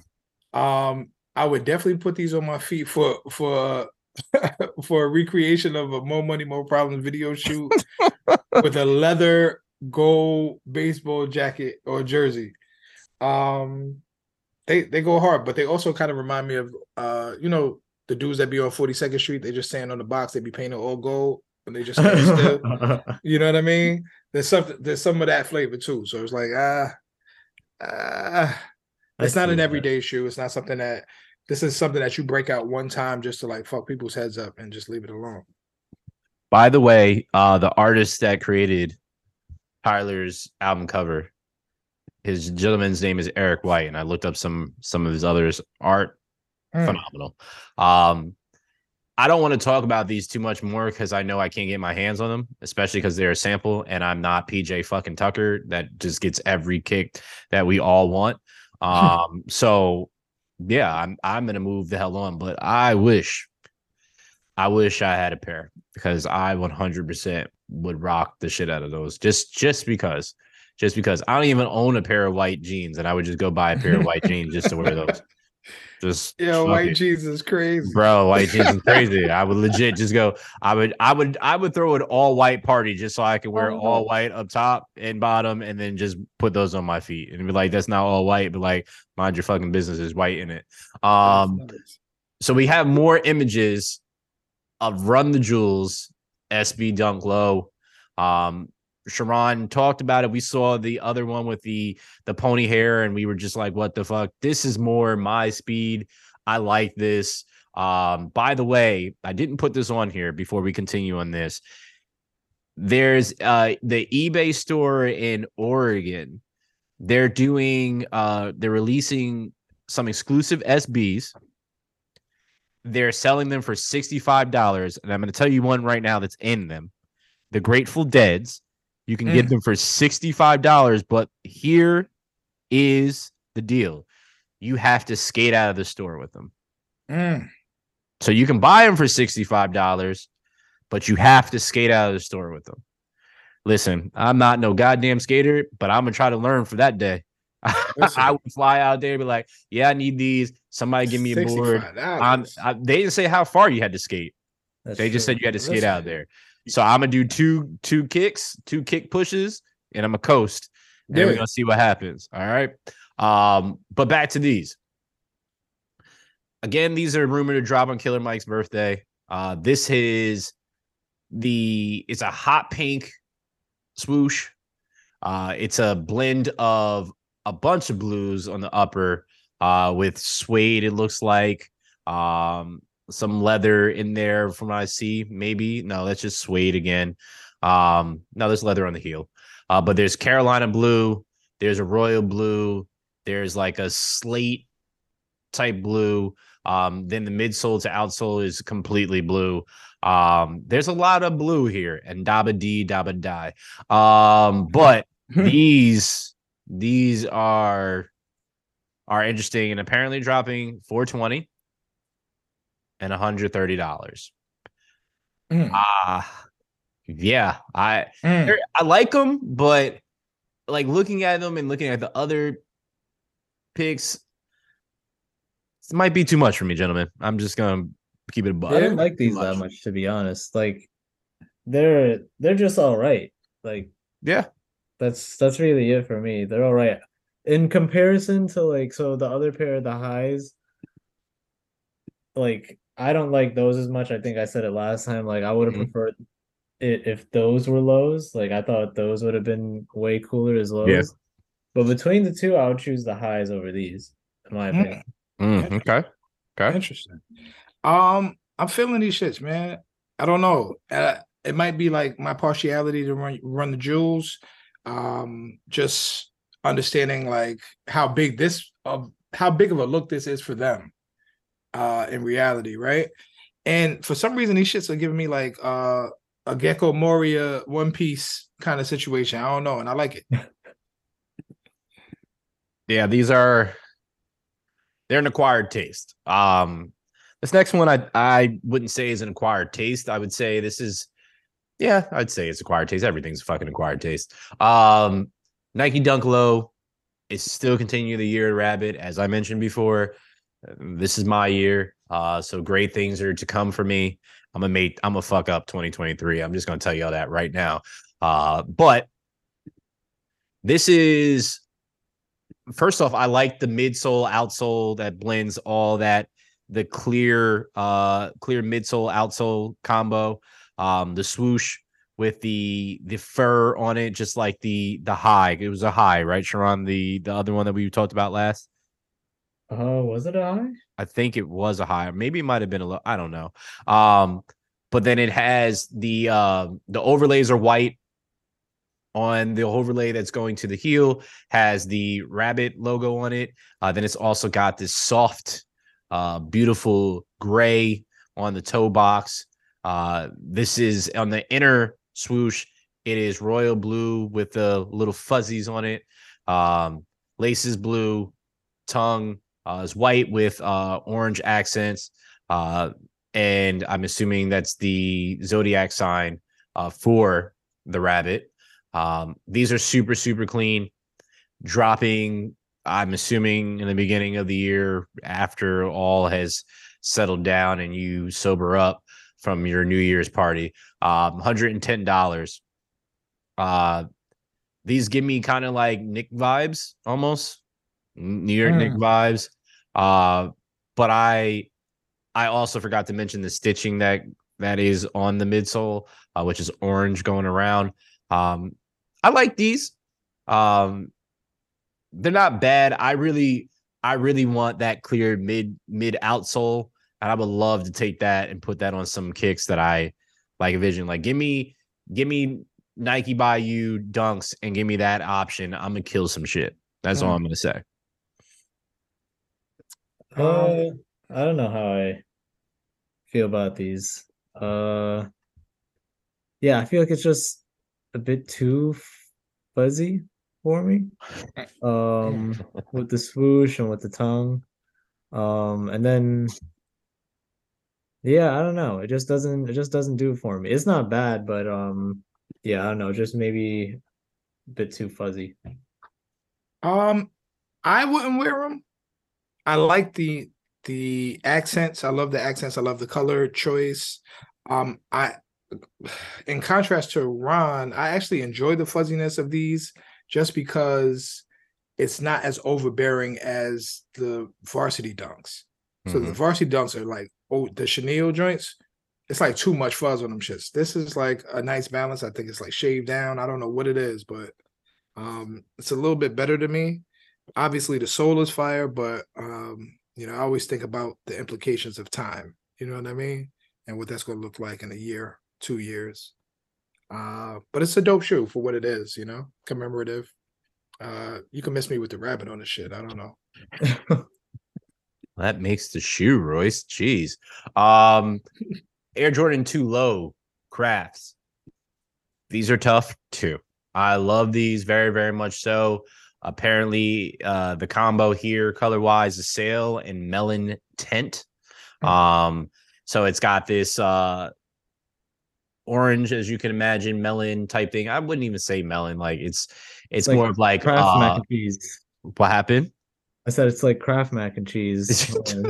Um, I would definitely put these on my feet for for [LAUGHS] for a recreation of a More Money More Problems video shoot [LAUGHS] with a leather gold baseball jacket or jersey. Um, they they go hard, but they also kind of remind me of uh, you know, the dudes that be on 42nd Street. They just stand on the box. They be painted all gold, and they just stand still. [LAUGHS] You know what I mean? There's something there's some of that flavor too. So it's like ah, ah I it's not see an that. everyday shoe. It's not something that this is something that you break out one time just to like fuck people's heads up and just leave it alone. By the way, uh, the artist that created Tyler's album cover, his gentleman's name is Eric White, and I looked up some some of his others art. Mm. Phenomenal. Um, I don't want to talk about these too much more because I know I can't get my hands on them, especially because they're a sample, and I'm not PJ fucking Tucker that just gets every kick that we all want. [LAUGHS] Um, so yeah, I'm I'm gonna move the hell on, but I wish I wish I had a pair because I 100% would rock the shit out of those just just because just because I don't even own a pair of white jeans and I would just go buy a pair of white [LAUGHS] jeans just to wear those. Just Yeah, white it. jeans is crazy. Bro, white jeans is [LAUGHS] crazy. I would legit just go. I would, I would, I would throw an all white party just so I could wear Oh, all no. white up top and bottom, and then just put those on my feet and be like, "That's not all white," but like, mind your fucking business is white in it. Um, Nice. so we have more images of Run the Jewels, SB Dunk Low. Um, Sharon talked about it. We saw the other one with the the pony hair, and we were just like, "What the fuck? This is more my speed. I like this." Um, by the way, I didn't put this on here before we continue on this. There's uh the eBay store in Oregon. They're doing uh they're releasing some exclusive SBs. They're selling them for $65. And I'm going to tell you one right now that's in them. The Grateful Deads. You can get Mm. them for $65, but here is the deal. You have to skate out of the store with them. Mm. So you can buy them for $65, but you have to skate out of the store with them. Listen, I'm not no goddamn skater, but I'm gonna try to learn for that day. [LAUGHS] I would fly out there and be like, yeah, I need these. Somebody give me a board. I'm, I, they didn't say how far you had to skate. That's They just said you had to skate Listen. out there. So I'm gonna do two two kicks, two kick pushes, and I'm gonna coast. And we're gonna see what happens. All right. Um, but back to these. Again, these are rumored to drop on Killer Mike's birthday. Uh, this is the it's a hot pink swoosh. Uh, it's a blend of a bunch of blues on the upper, uh, with suede. It looks like um some leather in there from what I see. Maybe no, that's just suede again. Um, no, there's leather on the heel. Uh, but there's Carolina blue, there's a royal blue, there's like a slate type blue. Um, then the midsole to outsole is completely blue. Um, there's a lot of blue here, and daba dee daba die. Um, but [LAUGHS] these these are are interesting and apparently dropping 420 and $130. Mm. Ah, yeah, I Mm. I like them, but like looking at them and looking at the other picks, This might be too much for me, gentlemen. I'm just gonna keep it a buck. I didn't like Too these that much to be honest. Like they're they're just all right. Like Yeah. that's that's really it for me. They're all right. In comparison to like so the other pair of the highs, like I don't like those as much. I think I said it last time. Like I would have Mhm. preferred it if those were lows. Like I thought those would have been way cooler as lows. Yeah. But between the two, I would choose the highs over these, in my Mm. opinion. Mm, okay. Okay. Interesting. Um, I'm feeling these shits, man. I don't know. Uh, it might be like my partiality to run run the jewels. Um, just understanding like how big this of how big of a look this is for them. Uh, in reality, right? And for some reason, these shits are giving me like uh a Gecko Moria One Piece kind of situation. I don't know, and I like it. [LAUGHS] Yeah, these are they're an acquired taste. Um this next one I I wouldn't say is an acquired taste. I would say this is yeah, I'd say it's acquired taste. Everything's a fucking acquired taste. Um Nike Dunk Low is still continuing the year rabbit, as I mentioned before. This is my year. Uh so great things are to come for me. I'm gonna make I'm gonna fuck up 2023. I'm just gonna tell you all that right now. Uh but this is first off, I like the midsole outsole that blends all that the clear uh clear midsole outsole combo. Um the swoosh with the the fur on it, just like the the high. It was a high, right, Sharon? The the other one that we talked about last. Oh, was it a high? I think it was a high, maybe it might have been a low. I don't know. Um, but then it has the uh, the overlays are white on the overlay that's going to the heel has the rabbit logo on it. Uh, then it's also got this soft, uh, beautiful gray on the toe box. Uh, this is on the inner swoosh. It is royal blue with the little fuzzies on it. Um, laces blue, tongue uh, is white with uh, orange accents. Uh, and I'm assuming that's the zodiac sign uh, for the rabbit. Um, these are super, super clean. Dropping, I'm assuming, in the beginning of the year after all has settled down and you sober up from your New Year's party. Um, $110. Uh, these give me kind of like Nick vibes almost. New York Nick Mm. vibes. Uh, but I I also forgot to mention the stitching that that is on the midsole, uh, which is orange going around. Um, I like these. Um, they're not bad. I really, I really want that clear mid mid outsole, and I would love to take that and put that on some kicks that I like. A vision, like give me, give me Nike by you dunks, and give me that option. I'm gonna kill some shit. That's all Mm. I'm gonna say. Uh, I don't know how I feel about these. Uh, yeah, I feel like it's just a bit too fuzzy for me. Um, with the swoosh and with the tongue. Um, and then yeah, I don't know. It just doesn't it just doesn't do it for me. It's not bad, but um, yeah, I don't know, just maybe a bit too fuzzy. Um, I wouldn't wear them. I like the the accents. I love the accents. I love the color choice. Um, I, in contrast to Ron, I actually enjoy the fuzziness of these just because it's not as overbearing as the varsity dunks. So the Mhm. varsity dunks are like oh the chenille joints. It's like too much fuzz on them shits. This is like a nice balance. I think it's like shaved down. I don't know what it is, but um, it's a little bit better to me. Obviously, the soul is fire, but um, you know, I always think about the implications of time. You know what I mean, and what that's going to look like in a year, two years. Uh, but it's a dope shoe for what it is. You know, commemorative. Uh, you can miss me with the rabbit on the shit. I don't know. [LAUGHS] That makes the shoe, Royce. Jeez. Um, [LAUGHS] Air Jordan 2 Low crafts. These are tough too. I love these very, very much so. Apparently, uh, the combo here, color wise, is sail and melon tint. Um, so it's got this uh orange, as you can imagine, melon type thing. I wouldn't even say melon, like it's it's like more of like Kraft mac uh, and cheese. what happened? I said it's like Kraft mac and cheese. [LAUGHS]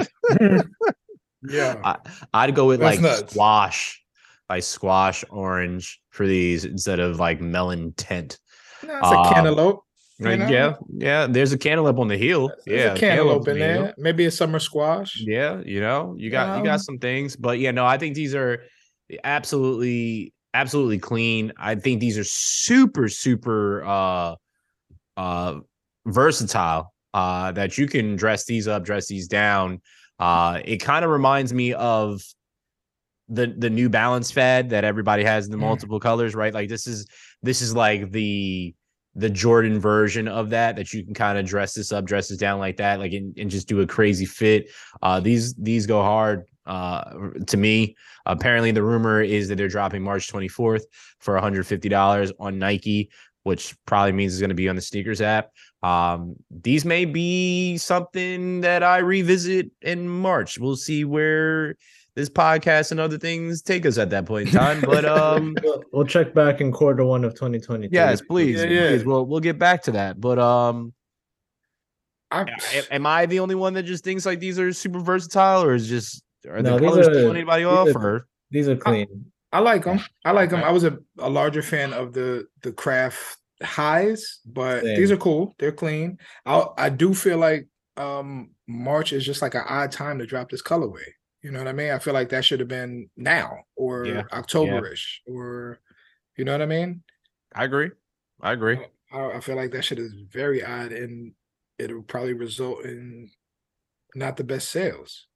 Yeah. I, I'd go with That's like nuts. squash, like squash orange for these instead of like melon tint. Nah, it's a Um, cantaloupe. You Like, know? yeah, yeah. There's a cantaloupe on the heel. There's yeah, cantaloupe in on the heel. there. Maybe a summer squash. Yeah, you know, you got you Um, got some things, but yeah, no, I think these are absolutely absolutely clean. I think these are super super uh uh versatile uh that you can dress these up, dress these down. Uh it kind of reminds me of the the new balance fad that everybody has in the Mm. multiple colors, right? Like this is this is like the the Jordan version of that that you can kind of dress this up, dress this down like that, like and, and just do a crazy fit. Uh these these go hard uh to me. Apparently the rumor is that they're dropping March 24th for $150 on Nike, which probably means it's going to be on the sneakers app. Um these may be something that I revisit in March. We'll see where this podcast and other things take us at that point in time. But [LAUGHS] um We'll, we'll check back in quarter one of 2020. yes, please, Yeah, yeah. please. We'll we'll get back to that. But um I, a- am I the only one that just thinks like these are super versatile, or is just are No, the these colors are- throwing anybody these off? are- Or These are clean. I like them. I like them. I was a, a larger fan of the the craft highs, but Same. these are cool. They're clean. I I do feel like um March is just like an odd time to drop this colorway. You know what I mean? I feel like that should have been now or Yeah. Octoberish or you know what I mean? I agree. I agree. I, I feel like that shit is very odd and it'll probably result in not the best sales.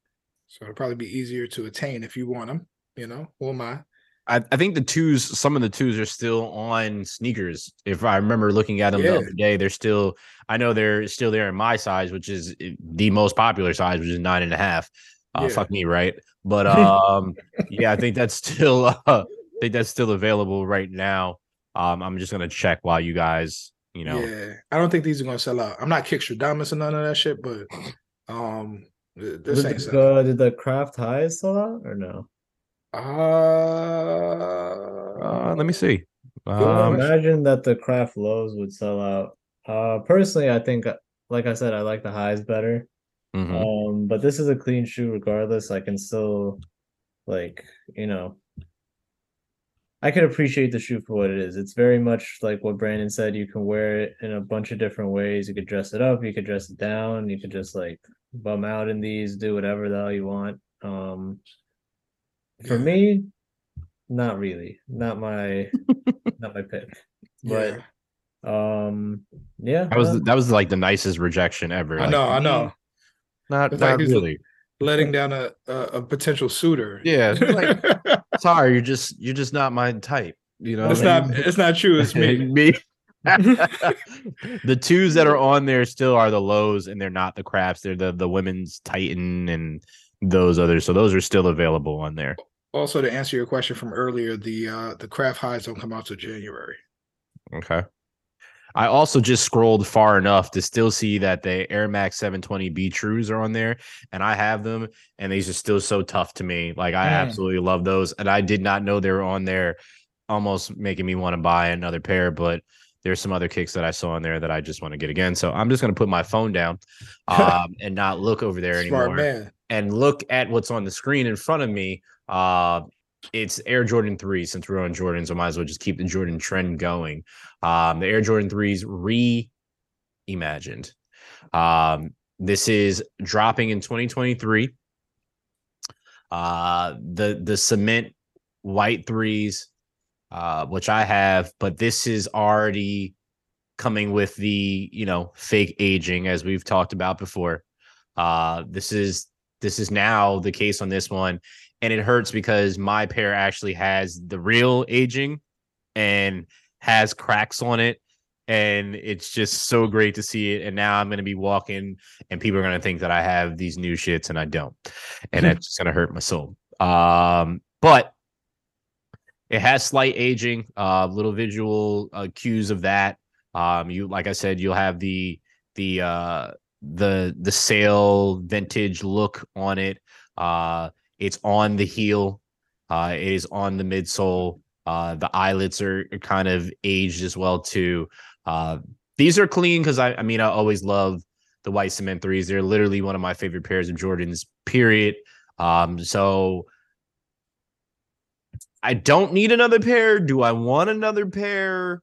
So it'll probably be easier to attain if you want them. You know, who am I? I, I think the twos, some of the twos are still on sneakers. If I remember looking at them Yeah. the other day, they're still. I know they're still there in my size, which is eh, the most popular size, which is nine and a half. Uh, Yeah. Fuck me, right? But [LAUGHS] um, yeah, I think that's still. [LAUGHS] Uh, I think that's still available right now. Um, I'm just gonna check while you guys, you know, Yeah, I don't think these are gonna sell out. I'm not Kickstradamus or none of that shit, but um, this Did ain't the, uh, did the craft highs sell out or no? Uh, Uh, let me see. I Um, imagine that the craft lows would sell out. Uh, personally, I think, like I said, I like the highs better. Mhm. Um, but this is a clean shoe regardless. I can still, like, you know, I can appreciate the shoe for what it is. It's very much like what Brandon said. You can wear it in a bunch of different ways. You could dress it up, you could dress it down, you could just like bum out in these, do whatever the hell you want. Um, for Yeah. me, not really. Not my, [LAUGHS] not my pick. But yeah, um, yeah, that was that was like the nicest rejection ever. I like, know, I know. Not, It's like he's- really. Letting down a, a a potential suitor. Yeah, like, [LAUGHS] sorry, you're just you're just not my type. You know, it's I not. mean? It's not true. It's me. [LAUGHS] me. [LAUGHS] the twos that are on there still are the lows, and they're not the craps. They're the the women's Titan and those others. So those are still available on there. Also, to answer your question from earlier, the uh the craft highs don't come out till January. Okay. I also just scrolled far enough to still see that the Air Max 720 BeTrues are on there, and I have them, and these are still so tough to me. Like I Mm. absolutely love those, and I did not know they were on there, almost making me want to buy another pair. But there's some other kicks that I saw on there that I just want to get again. So I'm just gonna put my phone down, [LAUGHS] um, and not look over there Smart anymore man. and look at what's on the screen in front of me. Uh, it's Air Jordan 3 since we're on Jordan, so might as well just keep the Jordan trend going. Um, the Air Jordan 3s reimagined. Um, this is dropping in 2023. Uh, the the cement white threes, uh, which I have, but this is already coming with the you know fake aging as we've talked about before. Uh, this is this is now the case on this one, and it hurts because my pair actually has the real aging and has cracks on it. And it's just so great to see it. And now I'm going to be walking, and people are going to think that I have these new shits, and I don't. And that's just going to hurt my soul. Um, but it has slight aging, uh, little visual uh, cues of that. Um, you like I said, you'll have the the uh the the sale vintage look on it. Uh, it's on the heel. Uh, it is on the midsole. Uh, the eyelets are, kind of aged as well too. Uh, these are clean because I, I mean I always love the white cement threes. They're literally one of my favorite pairs of Jordans, period. Um, so I don't need another pair. Do I want another pair?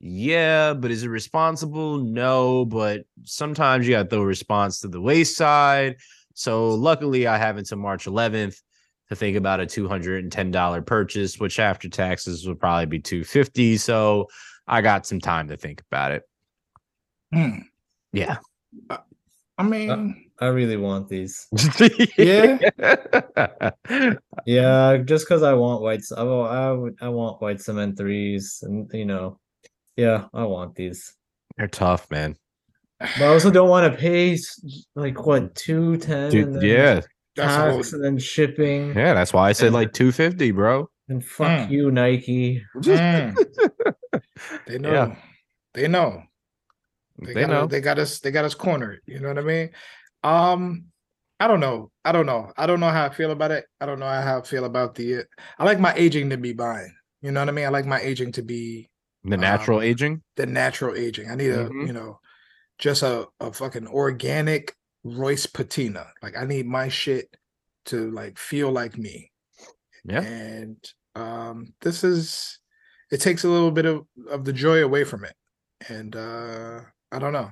Yeah, but is it responsible? No, but sometimes you got throw response to the wayside. So luckily, I have until March 11th to think about a $210 purchase, which after taxes would probably be 250. So I got some time to think about it. Hmm. Yeah. I mean, I really want these. [LAUGHS] yeah. [LAUGHS] Yeah, just because I want white. I I, I want white cement threes, and you know, yeah, I want these. They're tough, man. But I also don't want to pay like what two ten. Dude, and then yeah. That's a whole, tax and then shipping. Yeah, that's why I said like 250, bro. And fuck Mm. you, Nike. Mm. [LAUGHS] they know. Yeah. They know. They, They got know. they got us they got us cornered. You know what I mean? Um, I don't know. I don't know. I don't know how I feel about it. I don't know how I feel about the I like my aging to be buying. You know what I mean? I like my aging to be The natural Um, aging. the natural aging. I need a, Mhm. you know, just a, a fucking organic Royce patina. Like I need my shit to like feel like me. Yeah. And um this is it takes a little bit of, of the joy away from it. And uh I don't know.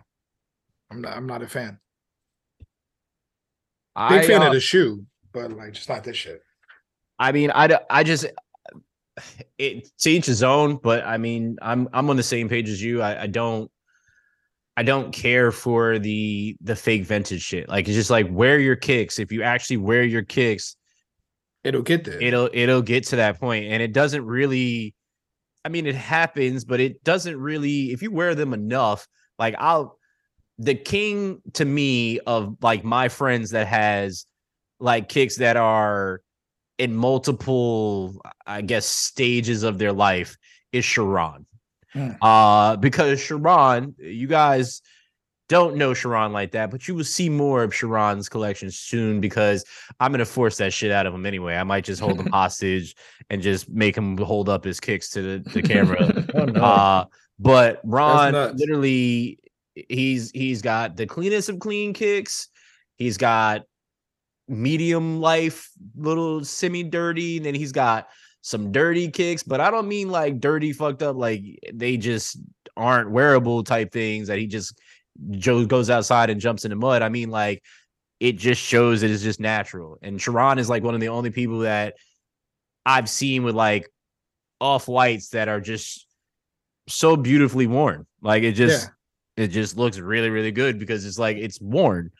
I'm not I'm not a fan. Big I, fan uh, of the shoe, but like just not this shit. I mean, I I just it to each his own, but I mean, I'm I'm on the same page as you. I, I don't I don't care for the the fake vintage shit. Like it's just like wear your kicks. If you actually wear your kicks, It'll get there. it'll it'll get to that point, and it doesn't really. I mean, it happens, but it doesn't really. If you wear them enough, like I'll the king to me of like my friends that has like kicks that are in multiple, I guess, stages of their life is Sharon. Mm. Uh, because Sharon, you guys don't know Sharon like that, but you will see more of Sharon's collection soon because I'm gonna force that shit out of him anyway. I might just hold him [LAUGHS] hostage and just make him hold up his kicks to the, the camera. [LAUGHS] Oh no. Uh, but Ron literally he's he's got the cleanest of clean kicks. He's got medium life, little semi dirty, and then he's got some dirty kicks, but I don't mean like dirty fucked up, like they just aren't wearable type things that he just Joe goes outside and jumps in the mud. I mean like it just shows that it's just natural. And Sharon is like one of the only people that I've seen with like off whites that are just so beautifully worn. Like it just it just looks really, really good because it's like it's worn.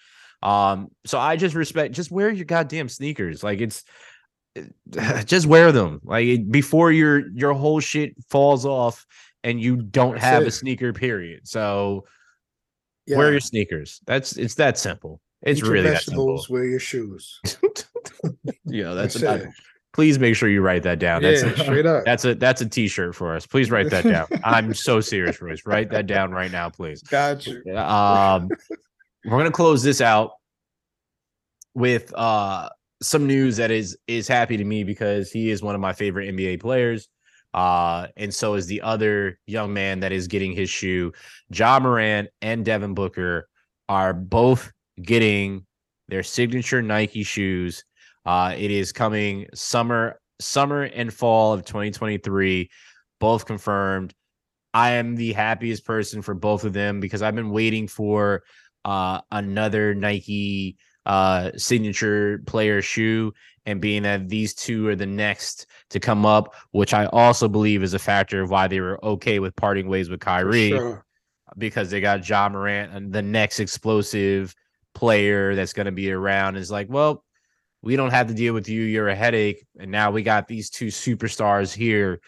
Um, so I just respect just wear your goddamn sneakers. Like it's [LAUGHS] just wear them. Like before your your whole shit falls off and you don't That's have a sneaker period. So Yeah. wear your sneakers. That's it's that simple. It's Eat your really that vegetables, wear your shoes. [LAUGHS] Yeah, that's, That's about. Please make sure you write that down. That's yeah, a, straight up. that's a that's a t-shirt for us. Please write that down. [LAUGHS] I'm so serious, Royce. Write that down right now, please. Got you. Um, we're gonna close this out with uh some news that is is happy to me because he is one of my favorite NBA players. Uh, and so is the other young man that is getting his shoe. Ja Morant and Devin Booker are both getting their signature Nike shoes. Uh, it is coming summer, summer and fall of 2023, both confirmed. I am the happiest person for both of them because I've been waiting for uh, another Nike uh, signature player shoe, and being that these two are the next to come up, which I also believe is a factor of why they were okay with parting ways with Kyrie sure. because they got Ja Morant and the next explosive player that's going to be around is like, well, we don't have to deal with you. You're a headache. And now we got these two superstars here.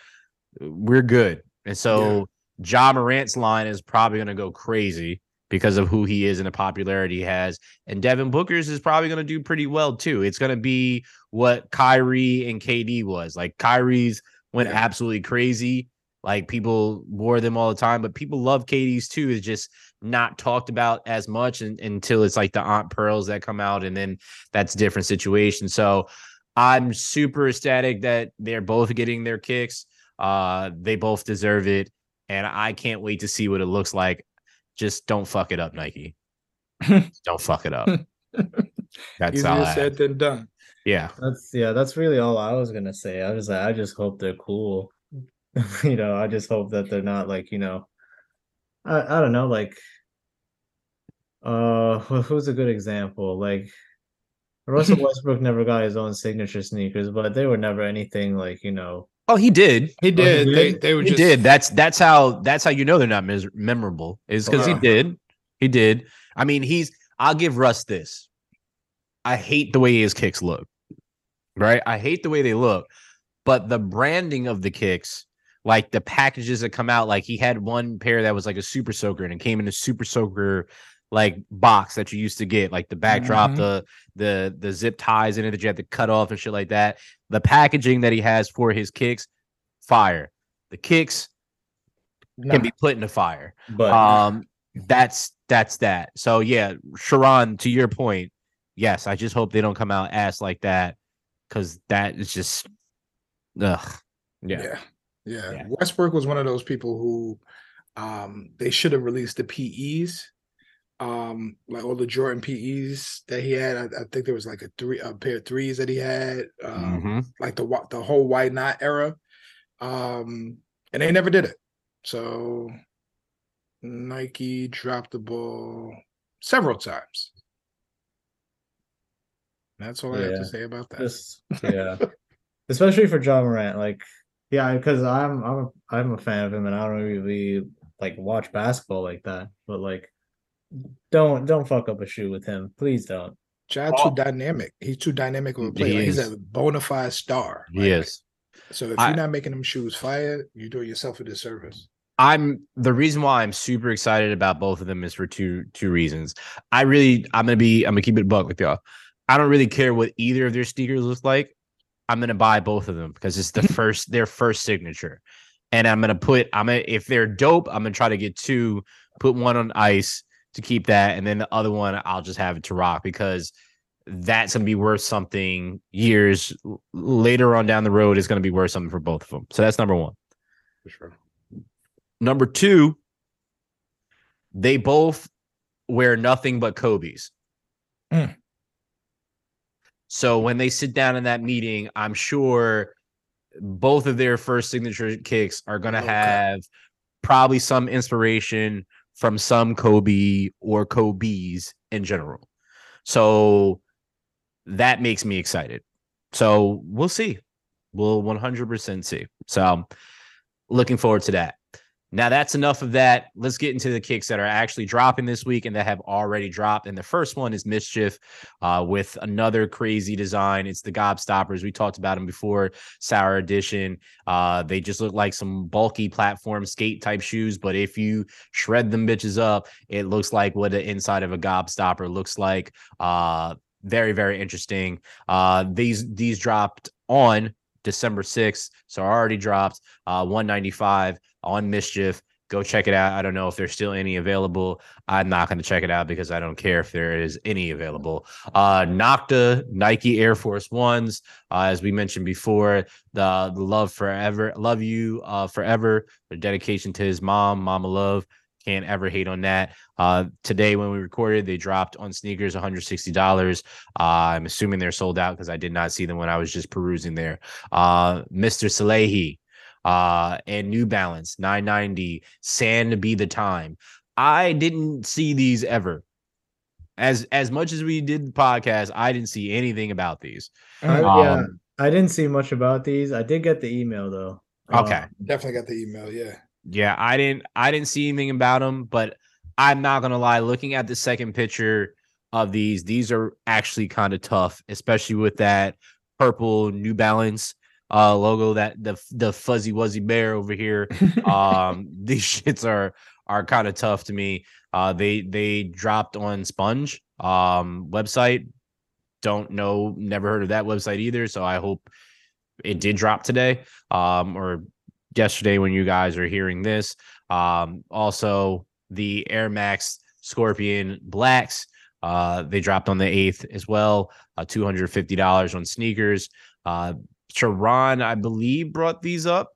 We're good. And so Ja Morant's line is probably going to go crazy because of who he is and the popularity he has. And Devin Booker's is probably going to do pretty well too. It's going to be what Kyrie and KD was. Like Kyrie's went absolutely crazy. Like people wore them all the time, but people love KD's too. It's just not talked about as much and, until it's like the Aunt Pearls that come out, and then that's a different situation. So I'm super ecstatic that they're both getting their kicks. Uh, they both deserve it, and I can't wait to see what it looks like. Just don't fuck it up, Nike. [LAUGHS] don't fuck it up. [LAUGHS] That's Easier all. I said have. than done. Yeah, That's yeah, that's really all I was gonna say. I was like, I just hope they're cool. [LAUGHS] you know, I just hope that they're not like, you know, I, I don't know, like uh who's a good example? Like Russell Westbrook never got his own signature sneakers, but they were never anything like, you know, Oh, he did. He oh, did. he They did? they were He just did. That's that's how that's how you know they're not mis- memorable. Is because he did. He did. I mean, he's. I'll give Russ this. I hate the way his kicks look. Right. I hate the way they look, but the branding of the kicks, like the packages that come out, like he had one pair that was like a super soaker and it came in a super soaker like box that you used to get, like the backdrop, Mhm. the the the zip ties in it that you had to cut off and shit like that. The packaging that he has for his kicks, fire. The kicks nah. can be put in the fire. but Um, that's that's that. So yeah, Sharon, to your point, yes, I just hope they don't come out ass like that because that is just, ugh, yeah. yeah. yeah. Yeah. Westbrook was one of those people who um they should have released the PEs. Um, like all the Jordan PEs that he had. I, I think there was like a three a pair of threes that he had. Um, Mhm. like the the whole Why Not era. Um, and they never did it. So Nike dropped the ball several times. That's all I have to say about that. just yeah. Especially for Ja Morant. Like, yeah, because I'm I'm a, I'm a fan of him and I don't really like watch basketball like that. But like don't don't fuck up a shoe with him. Please don't. Ja Oh. too dynamic. He's too dynamic of a He player. Like, he's is. a bona fide star. He Like, is. So if I- you're not making them shoes fire, you're doing yourself a disservice. I'm the reason why I'm super excited about both of them is for two two reasons. I really I'm gonna be I'm gonna keep it a buck with y'all. I don't really care what either of their sneakers look like. I'm gonna buy both of them because it's the [LAUGHS] first their first signature, and I'm gonna put I'm gonna if they're dope I'm gonna try to get two, put one on ice to keep that, and then the other one I'll just have it to rock because that's gonna be worth something years later on down the road. It's gonna be worth something for both of them. So that's number one. For sure. Number two, they both wear nothing but Kobe's. Mm. So when they sit down in that meeting, I'm sure both of their first signature kicks are going to Okay. have probably some inspiration from some Kobe or Kobe's in general. So that makes me excited. So we'll see. We'll 100% see. So looking forward to that. Now that's enough of that. Let's get into the kicks that are actually dropping this week and that have already dropped. And the first one is Mischief uh, with another crazy design. It's the Gobstoppers. We talked about them before, Sour Edition. Uh, they just look like some bulky platform skate type shoes, but if you shred them bitches up, it looks like what the inside of a Gobstopper looks like. Uh, very, very interesting. Uh, these these dropped on December 6th, so already dropped uh 195 on Mischief. Go check it out. I don't know if there's still any available. I'm not going to check it out because I don't care if there is any available. Uh Nocta Nike Air Force Ones, uh, as we mentioned before, the, the love forever, love you uh forever, the dedication to his mom, Mama Love. Can't ever hate on that. Uh, today when we recorded, they dropped on sneakers $160. Uh, I'm assuming they're sold out because I did not see them when I was just perusing there. Uh, Mr. Salehe, uh, and New Balance 990, Sand to be the time. I didn't see these ever. As as much as we did the podcast, I didn't see anything about these. I, Mhm. yeah, Um, I didn't see much about these. I did get the email though. Okay. Um, Definitely got the email. Yeah. Yeah, I didn't I didn't see anything about them, but I'm not gonna lie, looking at the second picture of these, these are actually kind of tough, especially with that purple New Balance uh logo that the the fuzzy wuzzy bear over here. [LAUGHS] um these [LAUGHS] shits are are kind of tough to me. Uh they they dropped on Spunge um website. Don't know, never heard of that website either, so I hope it did drop today um or yesterday when you guys are hearing this. Um, also the Air Max Scorpion Blacks. Uh, they dropped on the 8th as well. Uh, $250 on sneakers. Uh, Sharon, I believe, brought these up.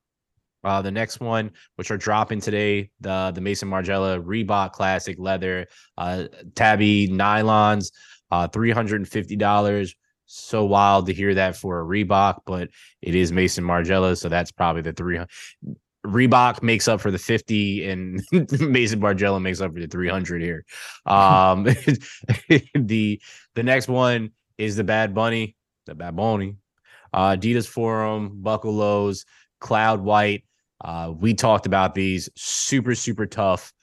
Uh, the next one, which are dropping today, the the Maison Margiela Reebok Classic Leather uh, Tabi nylons, uh, three hundred and fifty dollars. So wild to hear that for a Reebok, but it is Maison Margiela, so that's probably the three hundred. Reebok makes up for the 50 and [LAUGHS] Maison Margiela makes up for the 300 here. Um [LAUGHS] the the next one is the Bad Bunny, the Bad Bunny. Uh Adidas Forum, Buckle Lows, Cloud White. Uh we talked about these super super tough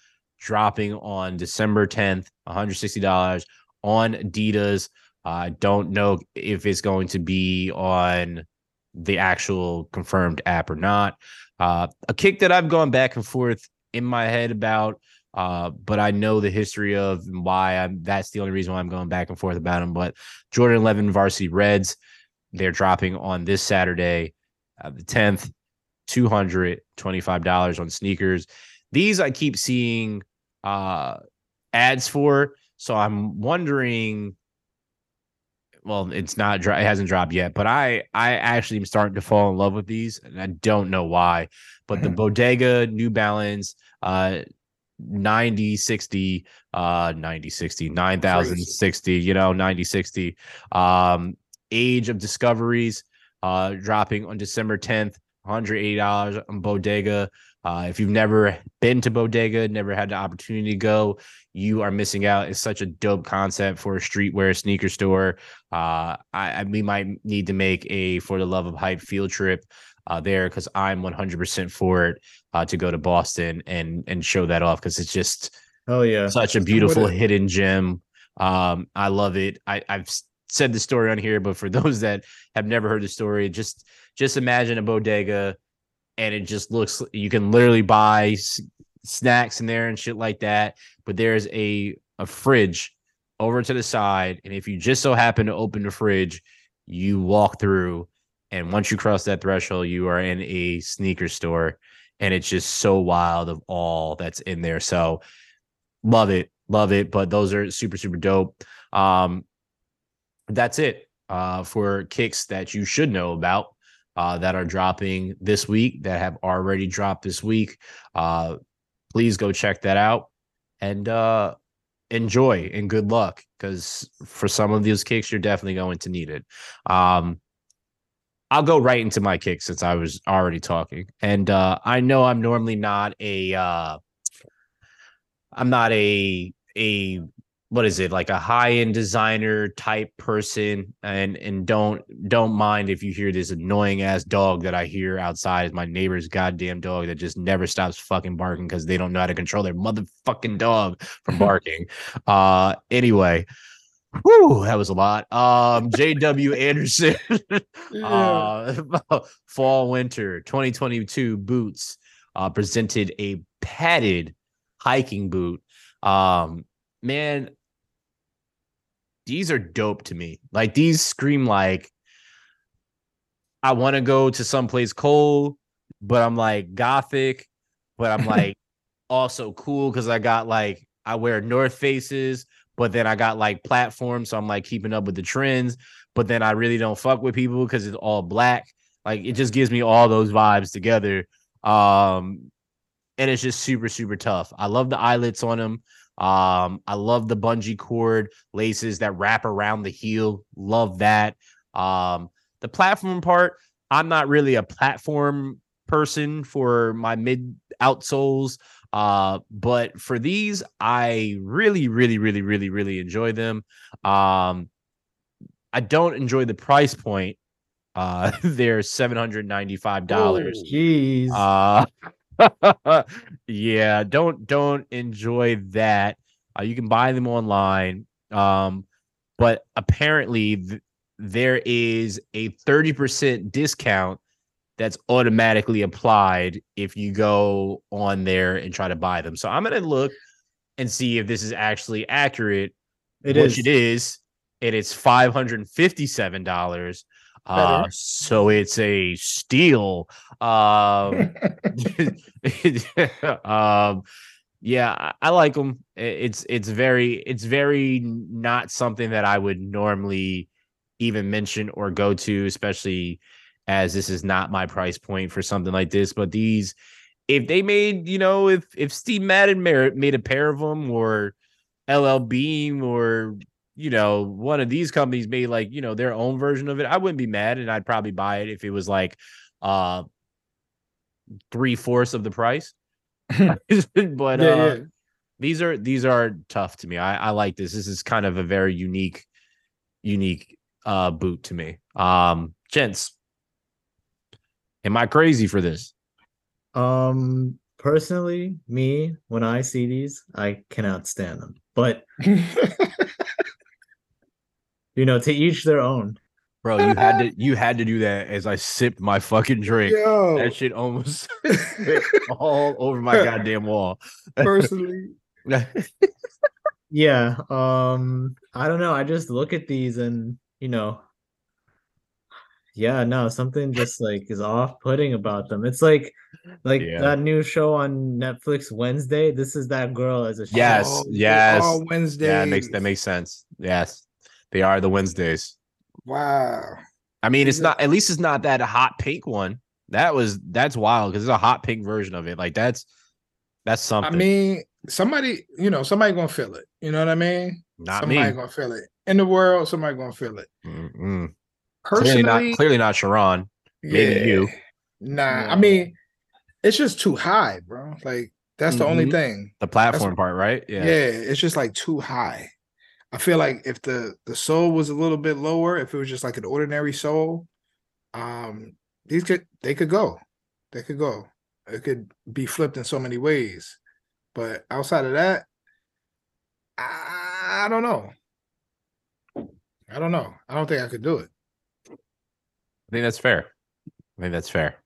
dropping on December 10th, $160 on Adidas. I uh, don't know if it's going to be on the actual confirmed app or not. Uh, a kick that I've gone back and forth in my head about, uh, but I know the history of why I'm. That's the only reason why I'm going back and forth about them. But Jordan 11 Varsity Reds, they're dropping on this Saturday, uh, the 10th, $225 on sneakers. These I keep seeing uh, ads for. So I'm wondering well, it's not it hasn't dropped yet, but I I actually am starting to fall in love with these, and I don't know why. But the mm-hmm. Bodega New Balance uh 90 60 uh 90 60 9060 you know 90 60 um age of discoveries uh dropping on december 10th $180 on bodega uh, if you've never been to Bodega, never had the opportunity to go, you are missing out. It's such a dope concept for a streetwear sneaker store. Uh, I, I, we might need to make a for the love of hype field trip uh, there because I'm 100% for it uh, to go to Boston and and show that off because it's just oh yeah such a beautiful hidden gem. Um, I love it. I, I've said the story on here, but for [LAUGHS] those that have never heard the story, just just imagine a bodega and it just looks you can literally buy s- snacks in there and shit like that but there's a a fridge over to the side and if you just so happen to open the fridge you walk through and once you cross that threshold you are in a sneaker store and it's just so wild of all that's in there. So love it love it but those are super super dope. Um that's it uh for kicks that you should know about uh, that are dropping this week that have already dropped this week. Uh, please go check that out and uh, enjoy and good luck because for some of these kicks, you're definitely going to need it. Um, I'll go right into my kick since I was already talking, and uh, I know I'm normally not a, uh, I'm not a a what is it like a high-end designer type person and and don't don't mind if you hear this annoying ass dog that i hear outside is my neighbor's goddamn dog that just never stops fucking barking because they don't know how to control their motherfucking dog from [LAUGHS] barking uh anyway Whew, that was a lot. Um, J.W. [LAUGHS] Anderson, [LAUGHS] uh, fall winter 2022 boots uh, presented a padded hiking boot. Um, man, these are dope to me. Like these scream like I want to go to someplace cold, but I'm like gothic, but I'm [LAUGHS] like also cool because I got like I wear North Faces, but then I got like platforms, so I'm like keeping up with the trends. But then I really don't fuck with people because it's all black. Like it just gives me all those vibes together. Um, and it's just super super tough. I love the eyelets on them. Um, I love the bungee cord laces that wrap around the heel. Love that. Um, the platform part, I'm not really a platform person for my mid outsoles. Uh, but for these, I really, really, really, really, really enjoy them. Um, I don't enjoy the price point. Uh, [LAUGHS] they're seven hundred ninety five dollars. Jeez. Uh, [LAUGHS] yeah, don't don't enjoy that. Uh, you can buy them online, um, but apparently th- there is a thirty percent discount that's automatically applied if you go on there and try to buy them. So I'm gonna look and see if this is actually accurate. It which is. It is. And it's five hundred and fifty-seven dollars. Uh, so it's a steal. Um, [LAUGHS] [LAUGHS] um, yeah, I, I like them. It's it's very it's very not something that I would normally even mention or go to, especially as this is not my price point for something like this. But these, if they made, you know, if if Steve Madden made a pair of them or LL Bean or you know one of these companies made like you know their own version of it, I wouldn't be mad, and I'd probably buy it if it was like uh three fourths of the price. [LAUGHS] [LAUGHS] but yeah, uh, yeah. these are these are tough to me. I, I like this. This is kind of a very unique, unique uh boot to me. Um, gents, am I crazy for this? Um, personally, me when I see these, I cannot stand them. But [LAUGHS] you know, to each their own. Bro, you had to you had to do that as I sipped my fucking drink. Yo. That shit almost all over my goddamn wall. Personally. [LAUGHS] yeah. Um, I don't know. I just look at these and you know, yeah, no, something just like is off-putting about them. It's like like yeah. that new show on Netflix Wednesday. This is that girl as a show. Yes, oh, yes. Wednesday. Yeah, makes that makes sense. Yes. They are the Wednesdays. Wow. I mean, it's not at least it's not that hot pink one. That was that's wild because it's a hot pink version of it. Like that's that's something. I mean, somebody, you know, somebody gonna feel it. You know what I mean? Not somebody me. gonna feel it. In the world, somebody gonna feel it. Mm-mm. Personally, clearly not, clearly not Sharon. Maybe yeah, you. Nah, I mean, it's just too high, bro. Like that's mm-hmm. the only mm-hmm. thing. The platform that's, part, right? Yeah. Yeah, it's just like too high. I feel like if the the sole was a little bit lower, if it was just like an ordinary soul, um, these could they could go, they could go. It could be flipped in so many ways, but outside of that, I, I don't know. I don't know. I don't think I could do it. I think that's fair. I think that's fair.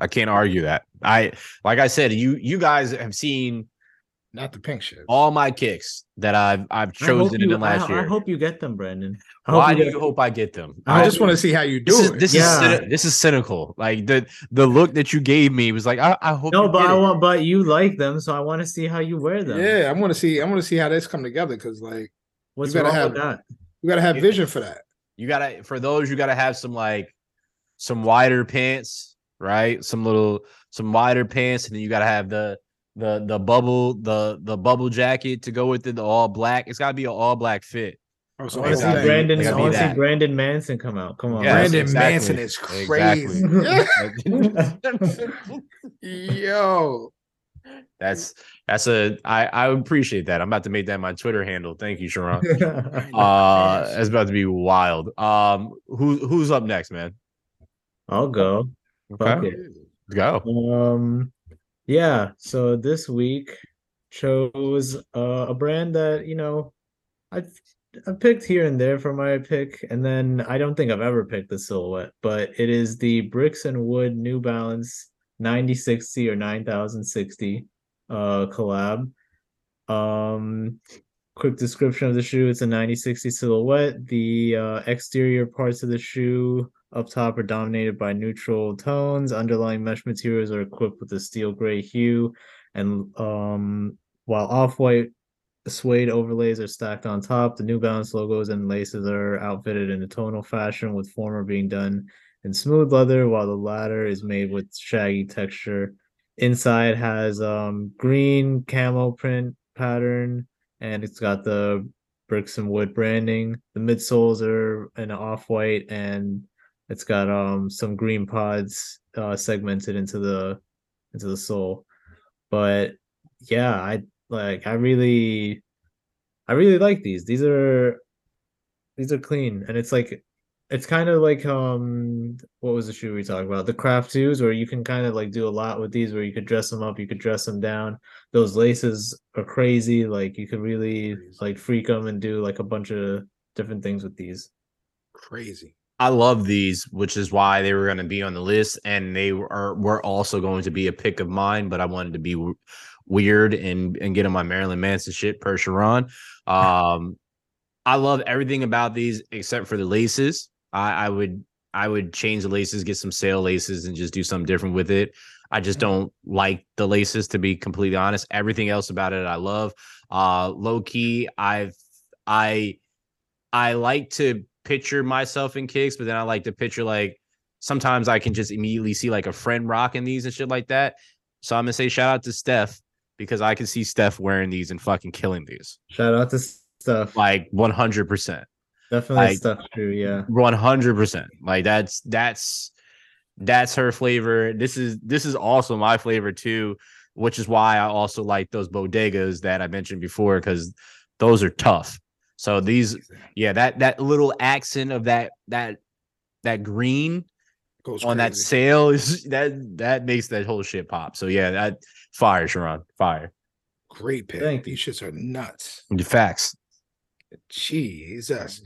I can't argue that. I like I said, you you guys have seen not the pink shit. All my kicks that I've I've chosen you, in the last I, year. I hope you get them, Brandon. Why do you hope I get them? I, I just want to see how you do this it. Is, this yeah. is this is cynical. Like the the look that you gave me was like I, I hope. No, but I it. want, but you like them, so I want to see how you wear them. Yeah, I want to see. I want to see how this come together because like what's you gotta have that? You gotta have vision for that. You gotta for those you gotta have some like some wider pants, right? Some little some wider pants, and then you gotta have the the the bubble the the bubble jacket to go with it, the all black. It's got to be an all black fit. Oh, so I want to see Brandon. I want to see Brandon Manson come out. Come on, yes, Brandon exactly. Manson is crazy. Exactly. [LAUGHS] Yo, that's that's a I I appreciate that. I'm about to make that my Twitter handle. Thank you, Sharon. [LAUGHS] uh, it's about to be wild. Um, who who's up next, man? I'll go. Okay, go. Um, yeah, so this week chose uh, a brand that you know I I picked here and there for my pick, and then I don't think I've ever picked the silhouette, but it is the Bricks and Wood New Balance 9060 or 9060 uh collab. Um quick description of the shoe it's a 9060 silhouette the uh, exterior parts of the shoe up top are dominated by neutral tones. Underlying mesh materials are equipped with a steel gray hue, and um, while off-white suede overlays are stacked on top, the New Balance logos and laces are outfitted in a tonal fashion, with former being done in smooth leather, while the latter is made with shaggy texture. Inside has um, green camo print pattern, and it's got the bricks and wood branding. The midsoles are an off-white and it's got um some green pods uh segmented into the into the sole. But yeah, I like I really I really like these. These are these are clean. And it's like it's kind of like um what was the shoe we talked about? The craft twos where you can kind of like do a lot with these where you could dress them up you could dress them down. Those laces are crazy. Like you could really like freak them and do like a bunch of different things with these. Crazy I love these, which is why they were going to be on the list, and they were were also going to be a pick of mine. But I wanted to be w- weird and and get on my Marilyn Manson shit per Sharon. Um, I love everything about these except for the laces. I, I would I would change the laces, get some sail laces, and just do something different with it. I just mm-hmm. don't like the laces to be completely honest. Everything else about it I love. Uh, low key, I've I I like to picture myself in kicks, but then I like to picture like sometimes I can just immediately see like a friend rocking these and shit like that. So I'm gonna say shout out to Steph because I can see Steph wearing these and fucking killing these. Shout out to stuff. Like 100 percent. Definitely like- stuff true. Yeah. 100 percent like that's that's that's her flavor this is this is also my flavor too which is why i also like those bodegas that i mentioned before because those are tough so these yeah that that little accent of that that that green Goes on that crazy. sail is [LAUGHS] that that makes that whole shit pop so yeah that fire sharon fire Great pick. Thank These shits are nuts. the facts Jesus.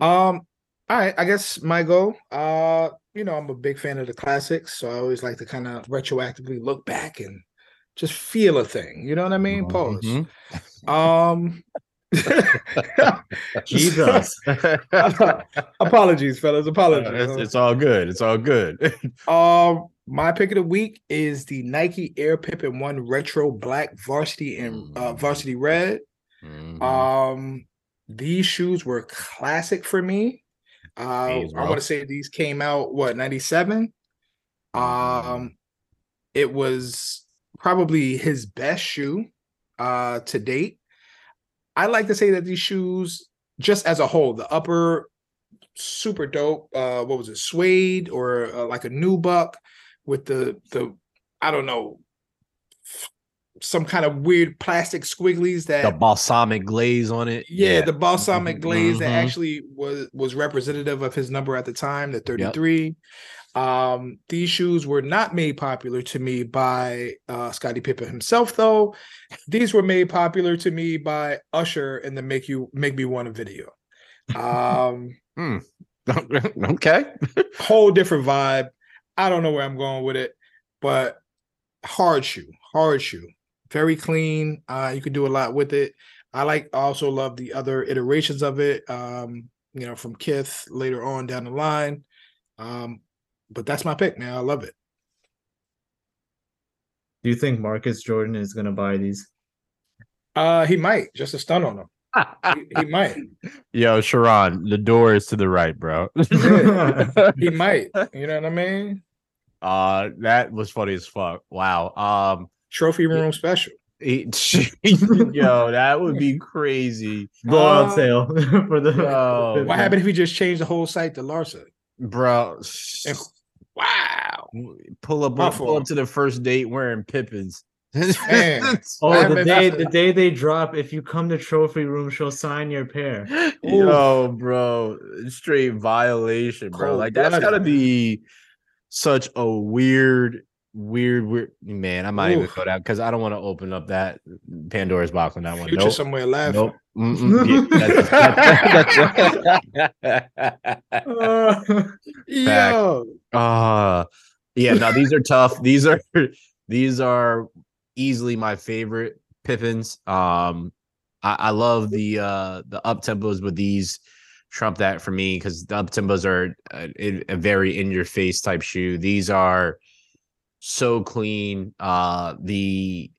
Um, all right, I guess my goal. Uh, you know, I'm a big fan of the classics, so I always like to kind of retroactively look back and just feel a thing. You know what I mean? Pause. Mhm. Um [LAUGHS] Jesus. [LAUGHS] apologies, fellas. Apologies. it's, it's all good it's all good [LAUGHS] Um, my pick of the week is the Nike Air Pippen One Retro Black Varsity and uh, Mm. Varsity Red. Mhm. Um, these shoes were classic for me. Uh, I want to say these came out what ninety seven. Um, it was probably his best shoe uh to date. I like to say that these shoes, just as a whole, the upper super dope. Uh, what was it, suede or uh, like a nubuck with the the I don't know some kind of weird plastic squigglies that the balsamic glaze on it. yeah, the balsamic glaze that Mhm. actually was was representative of his number at the time, the 33. Um, these shoes were not made popular to me by uh Scottie Pippen himself, though. These were made popular to me by Usher in the Make You Make Me Want a video. Um, [LAUGHS] [LAUGHS] okay. [LAUGHS] whole different vibe. I don't know where I'm going with it, but hard shoe, hard shoe, very clean. Uh, you can do a lot with it. I like also love the other iterations of it. Um, you know, from Kith later on down the line. Um, but that's my pick, man. I love it. Do you think Marcus Jordan is gonna buy these? Uh, he might just a stun on him. He, he [LAUGHS] might. Yo, Sharon, the door is to the right, bro. He [LAUGHS] might. You know what I mean? uh, that was funny as fuck. Wow. Um, Trophy room special. [LAUGHS] yo, that would be crazy, Blowout Uh, sale for the. Yo. What happened if he just changed the whole site to Larsa? bro. Wow. Pull up, My pull up to the first date wearing Pippens. [LAUGHS] Oh, the day the day they drop, if you come to trophy room, she'll sign your pair. [GASPS] Yo, bro, straight violation, bro. Cold like that's blooded, gotta be such a weird, weird, weird man. I might even go down because I don't want to open up that Pandora's box on that one. Future Nope. somewhere laughing. Nope. [LAUGHS] Yeah, [LAUGHS] Yo, Uh yeah, no, these are tough. These are [LAUGHS] these are easily my favorite Pippens. Um I, I love the uh the up tempos, but these trump that for me because the up tempos are a, a very in your face type shoe. These are so clean. Uh the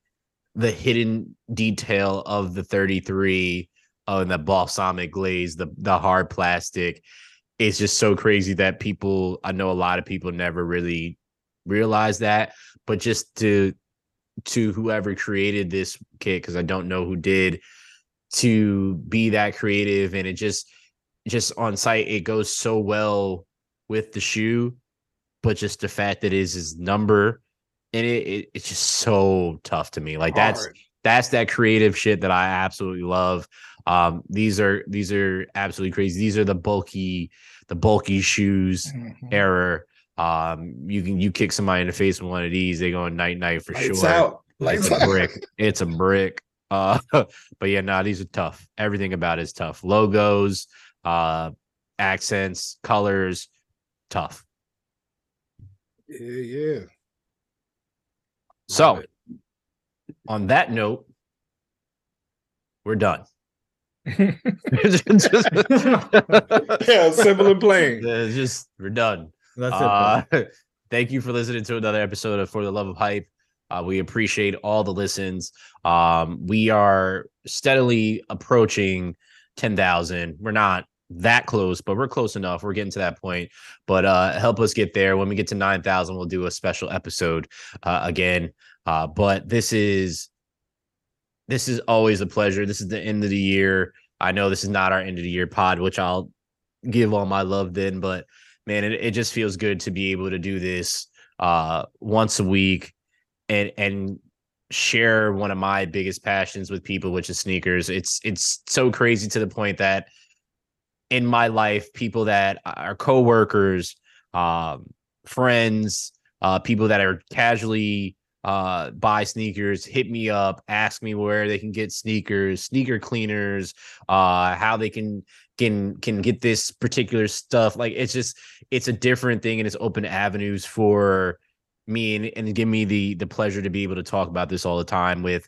the hidden detail of the 33 uh, and the balsamic glaze, the the hard plastic it's just so crazy that people I know a lot of people never really realize that, but just to to whoever created this kit because I don't know who did to be that creative and it just just on site it goes so well with the shoe, but just the fact that it is his number and it, it it's just so tough to me. Like that's hard. that's that creative shit that I absolutely love. Um, these are these are absolutely crazy. These are the bulky, the bulky shoes Mhm. error. Um, you can you kick somebody in the face with one of these, they go night night for Lights sure. out. It's Lights a brick. It's a brick. [LAUGHS] Uh, but yeah, nah, these are tough. Everything about it is tough. Logos, uh, accents, colors, tough. Yeah, yeah. So, on that note, we're done. [LAUGHS] Yeah, simple and plain. [LAUGHS] It's just we're done. That's it. Uh, bro. [LAUGHS] thank you for listening to another episode of For the Love of Hype. Uh, we appreciate all the listens. Um, we are steadily approaching 10,000. We're not that close, but we're close enough. We're getting to that point. But uh help us get there. When we get to 9,000, we'll do a special episode uh again. Uh but this is this is always a pleasure. This is the end of the year. I know this is not our end of the year pod, which I'll give all my love then, but man, it, it just feels good to be able to do this uh once a week and and share one of my biggest passions with people, which is sneakers. It's it's so crazy to the point that in my life, people that are coworkers, um, friends, uh, people that are casually uh buy sneakers hit me up ask me where they can get sneakers sneaker cleaners uh how they can can can get this particular stuff. Like it's just it's a different thing and it's open avenues for me and, and give me the the pleasure to be able to talk about this all the time with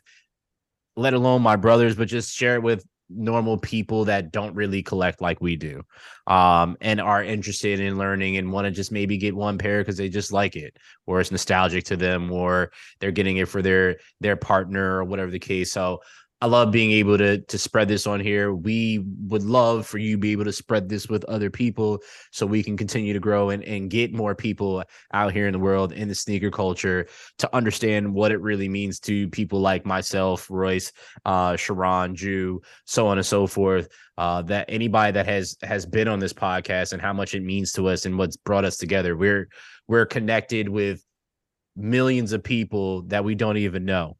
let alone my brothers but just share it with normal people that don't really collect like we do um and are interested in learning and want to just maybe get one pair because they just like it or it's nostalgic to them or they're getting it for their their partner or whatever the case. So I love being able to to spread this on here. We would love for you to be able to spread this with other people so we can continue to grow and, and get more people out here in the world in the sneaker culture to understand what it really means to people like myself, Royce, uh, Sharon, Jew, so on and so forth. Uh, that anybody that has has been on this podcast and how much it means to us and what's brought us together. We're we're connected with millions of people that we don't even know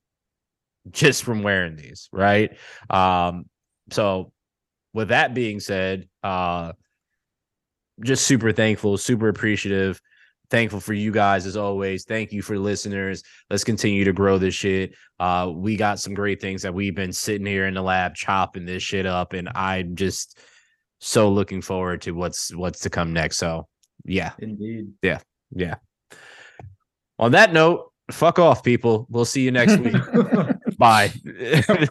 just from wearing these, right? Um, so with that being said, uh just super thankful, super appreciative. Thankful for you guys as always. Thank you for listeners. Let's continue to grow this shit. Uh, we got some great things that we've been sitting here in the lab chopping this shit up, and I'm just so looking forward to what's what's to come next. So yeah, Indeed. yeah, yeah. On that note, fuck off, people. We'll see you next [LAUGHS] week. Bye. [LAUGHS]